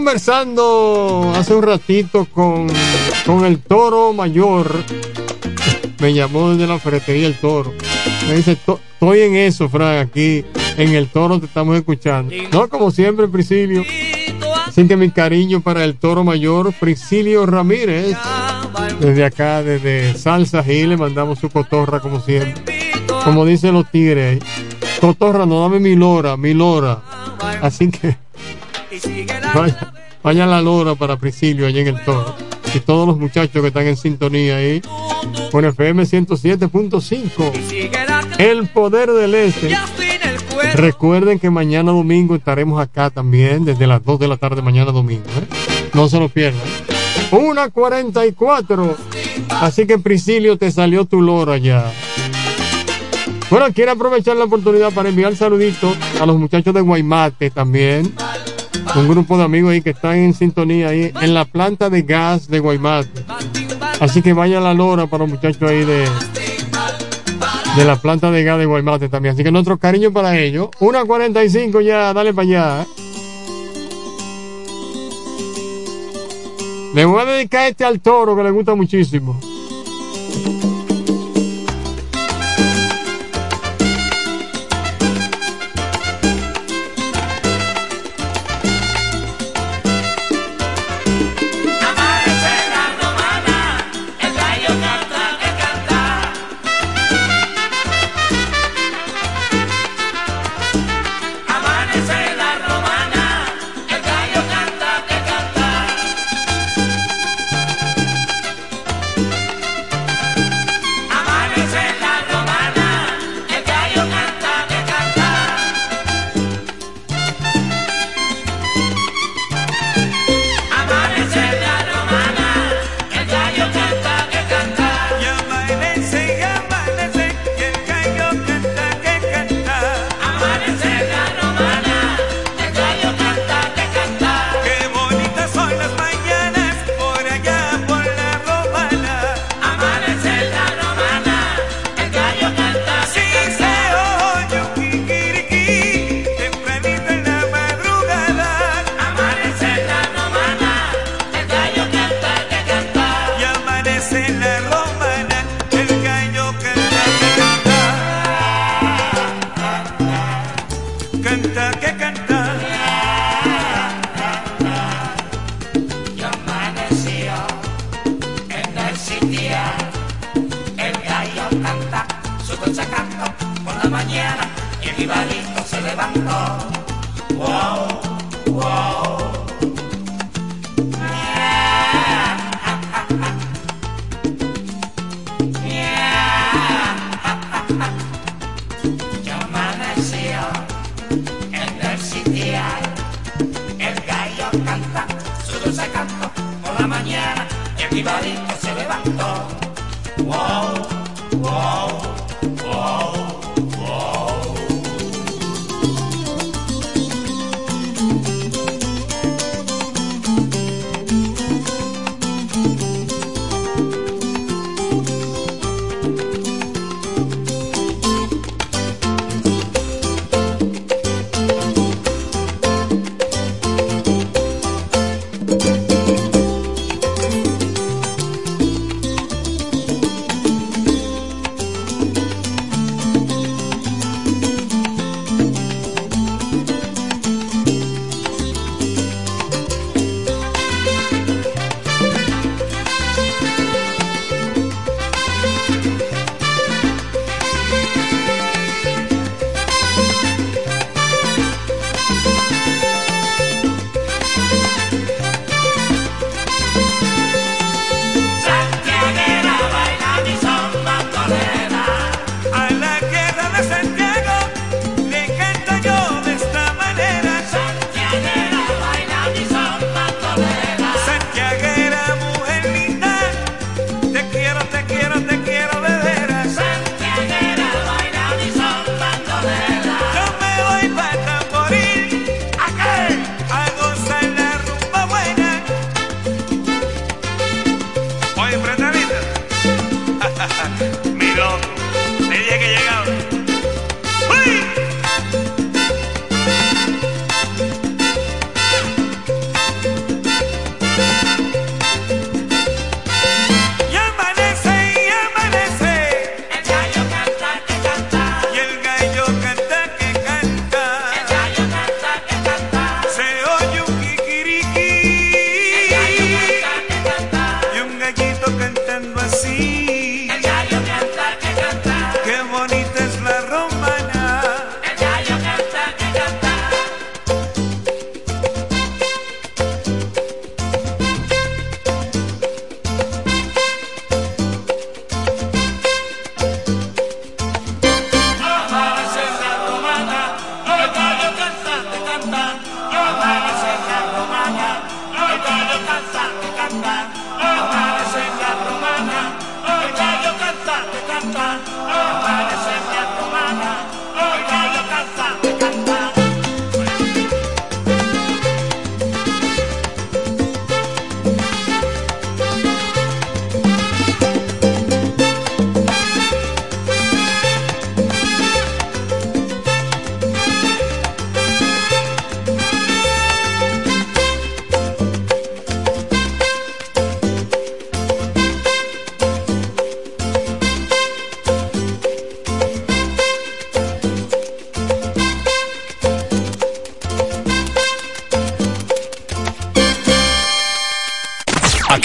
Conversando hace un ratito con, con el toro mayor me llamó desde la ferretería El Toro. Me dice, "To- estoy en eso, Frank, aquí en El Toro te estamos escuchando. No, como siempre, Priscilio. Así que mi cariño para el Toro Mayor, Priscilio Ramírez. Desde acá, desde Salsa Gil, le mandamos su cotorra como siempre. Como dicen los tigres, cotorra, no dame mi lora, mi lora. Así que vaya, vaya la lora para Priscilio allá en el Toro. Y todos los muchachos que están en sintonía ahí con FM 107.5. El poder del este. Recuerden que mañana domingo estaremos acá también desde las 2 de la tarde mañana domingo. ¿eh? No se lo pierdan. Una 44. Así que Priscilio te salió tu lora ya. Bueno, quiero aprovechar la oportunidad para enviar saluditos a los muchachos de Guaymate también. Un grupo de amigos ahí que están en sintonía ahí en la planta de gas de Guaymate. Así que vaya la lora para los muchachos ahí de, de la planta de gas de Guaymate también. Así que nuestro cariño para ellos. Una 45 ya, dale para allá. Le voy a dedicar este al toro que le gusta muchísimo.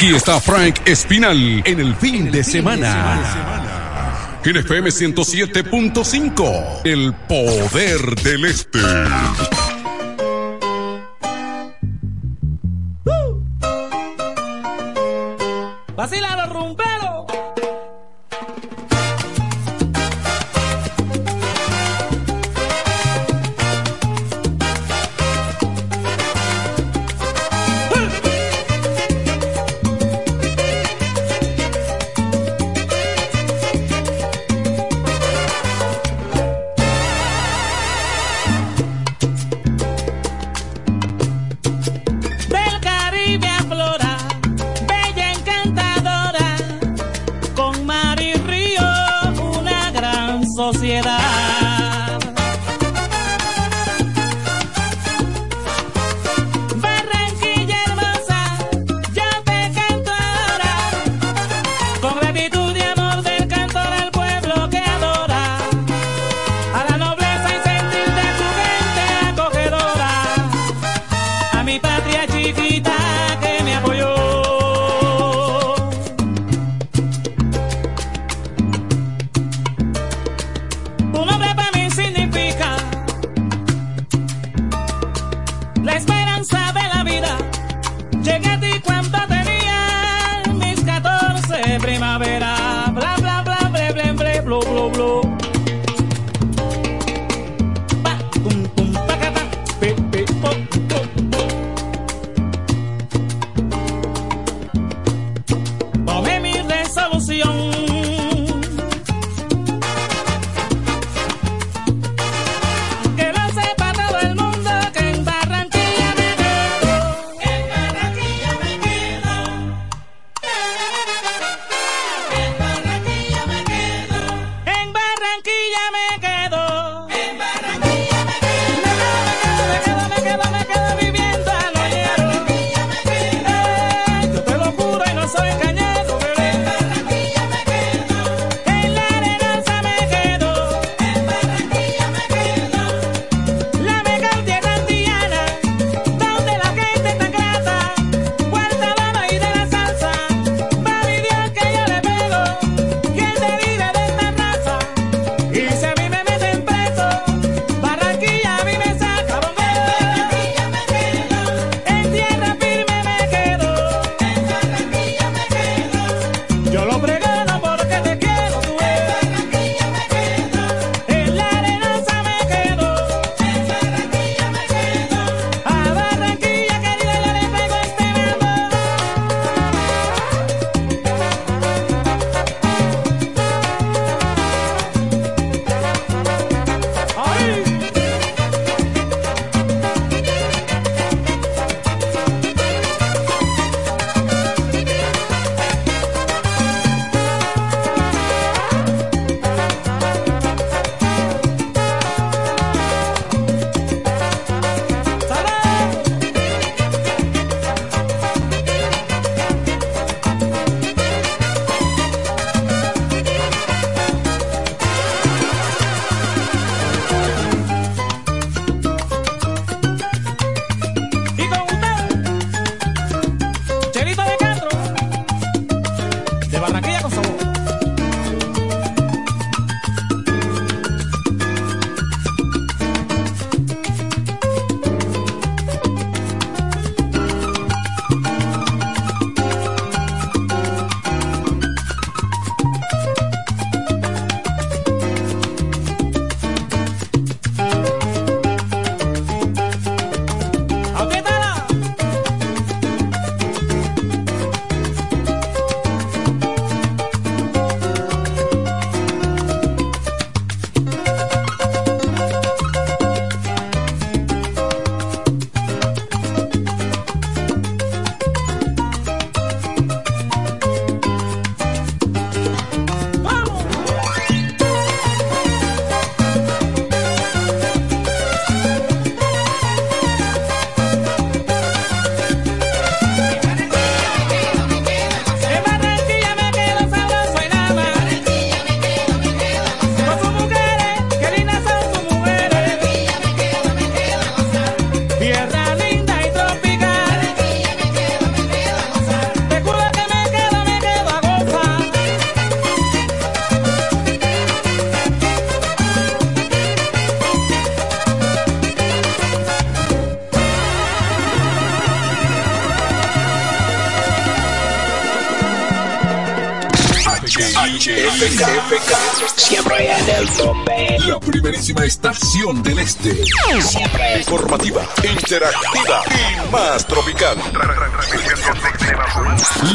Aquí está Frank Espinal en el fin, de, semana. de semana. En FM 107.5, el poder del este.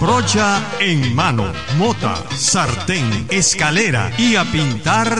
Brocha en mano, mota, sartén, escalera y a pintar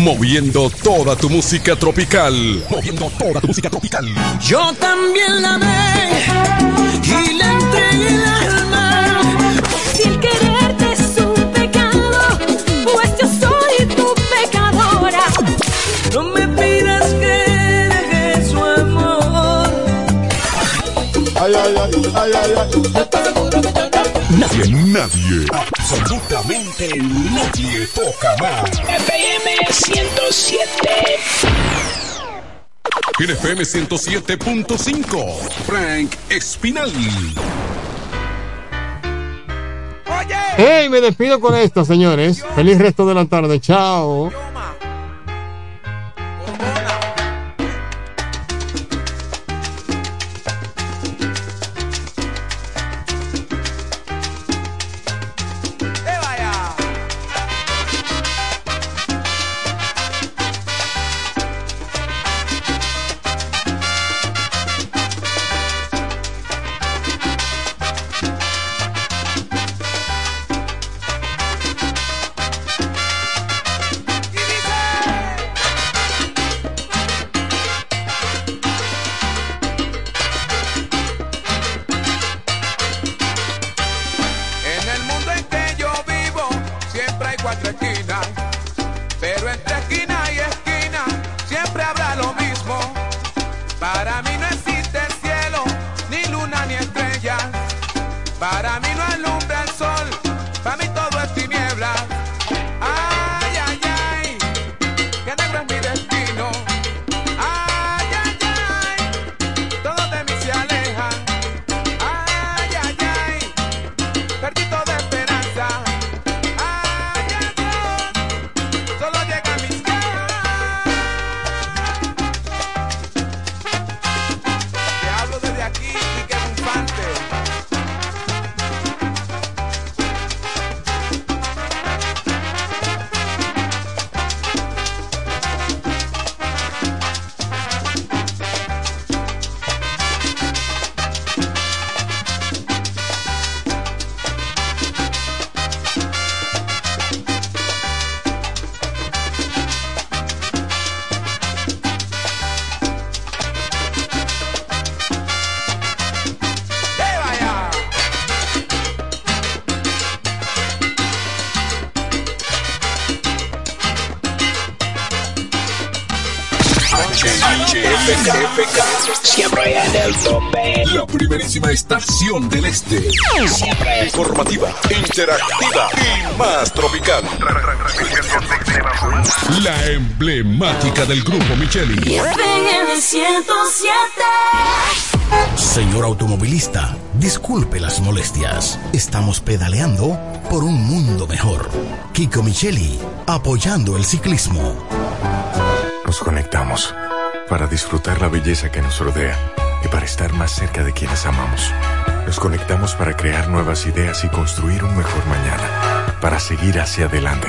Moviendo toda tu música tropical. Moviendo toda tu música tropical. Yo también la amé y le entregué el alma. Si el quererte es un pecado, pues yo soy tu pecadora. No me pidas que deje su amor. Ay, ay, ay, ay, ay, ay. Nadie, nadie, absolutamente nadie toca más. FM 107. En FM 107.5, Frank Espinal. Hey, me despido con esto, señores. Feliz resto de la tarde. Chao. Emblemática del grupo Micheli. FM 107. Señor automovilista, disculpe las molestias. Estamos pedaleando por un mundo mejor. Kiko Micheli, apoyando el ciclismo. Nos conectamos para disfrutar la belleza que nos rodea y para estar más cerca de quienes amamos. Nos conectamos para crear nuevas ideas y construir un mejor mañana, para seguir hacia adelante.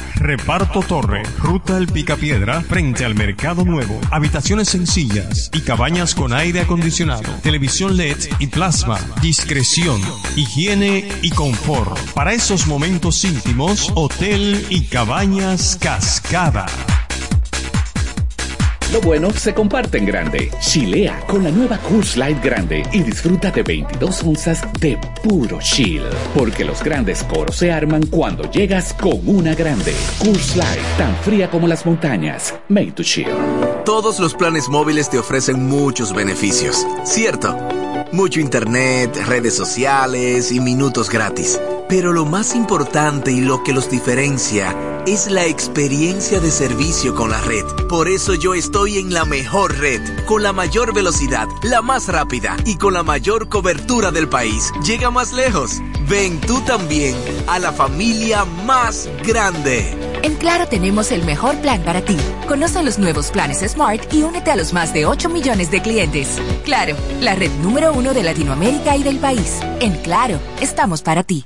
Reparto Torre, Ruta El Picapiedra, frente al Mercado Nuevo. Habitaciones sencillas y cabañas con aire acondicionado, televisión LED y plasma. Discreción, higiene y confort. Para esos momentos íntimos, Hotel y Cabañas Cascada. Lo bueno se comparte en grande. Chilea con la nueva Coors Light Grande y disfruta de 22 onzas de puro chill. Porque los grandes coros se arman cuando llegas con una grande. Coors Light, tan fría como las montañas. Made to chill. Todos los planes móviles te ofrecen muchos beneficios, ¿cierto? Mucho internet, redes sociales y minutos gratis. Pero lo más importante y lo que los diferencia es la experiencia de servicio con la red. Por eso yo estoy en la mejor red, con la mayor velocidad, la más rápida y con la mayor cobertura del país. Llega más lejos. Ven tú también a la familia más grande. En Claro tenemos el mejor plan para ti. Conoce los nuevos planes Smart y únete a los más de 8 millones de clientes. Claro, la red número uno de Latinoamérica y del país. En Claro, estamos para ti.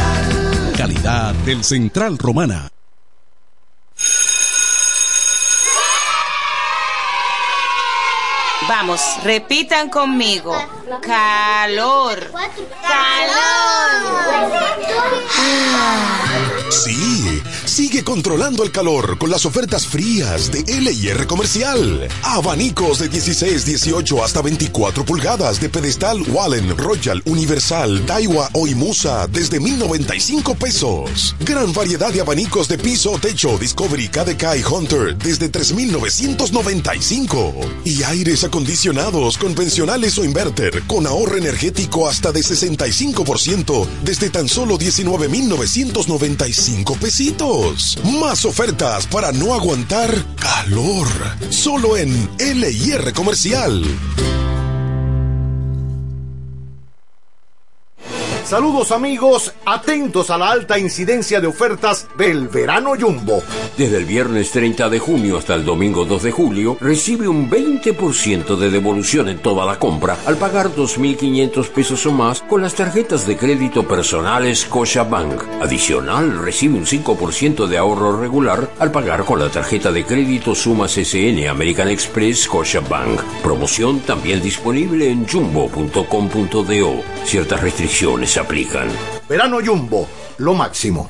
Calidad del Central Romana. Vamos, repitan conmigo. Calor. Calor. Sí, sigue controlando el calor con las ofertas frías de LIR Comercial. Abanicos de 16, 18 hasta 24 pulgadas de pedestal Wallen, Royal, Universal, Daiwa o Imusa desde 1095 pesos. Gran variedad de abanicos de piso, techo, Discovery, KDK y Hunter desde 3995. Y aires acondicionados convencionales o inverter con ahorro energético hasta de 65% desde tan solo 19,995 pesitos. Más ofertas para no aguantar calor. Solo en LIR Comercial. Saludos amigos, atentos a la alta incidencia de ofertas del verano Jumbo. Desde el viernes 30 de junio hasta el domingo 2 de julio, recibe un 20% de devolución en toda la compra al pagar 2.500 pesos o más con las tarjetas de crédito personales Bank. Adicional, recibe un 5% de ahorro regular al pagar con la tarjeta de crédito Sumas SN American Express Bank. Promoción también disponible en jumbo.com.do. Ciertas restricciones aplican. Verano Jumbo, lo máximo.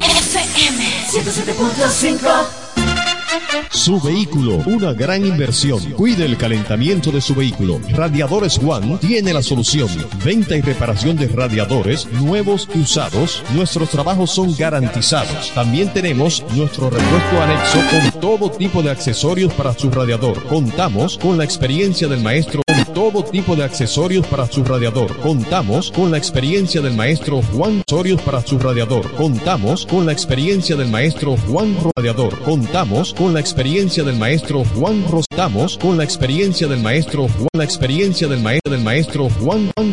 FM 107.5 Su vehículo, una gran inversión. Cuide el calentamiento de su vehículo. Radiadores One tiene la solución. Venta y reparación de radiadores nuevos y usados. Nuestros trabajos son garantizados. También tenemos nuestro repuesto anexo con todo tipo de accesorios para su radiador. Contamos con la experiencia del maestro con todo tipo de accesorios para su radiador. Contamos con la experiencia del maestro Juan Accesorios para su radiador. Contamos con la experiencia del maestro Juan Radiador. Contamos con la experiencia del maestro Juan Rostamos con la experiencia del maestro Juan la experiencia del maestro del maestro Juan Juan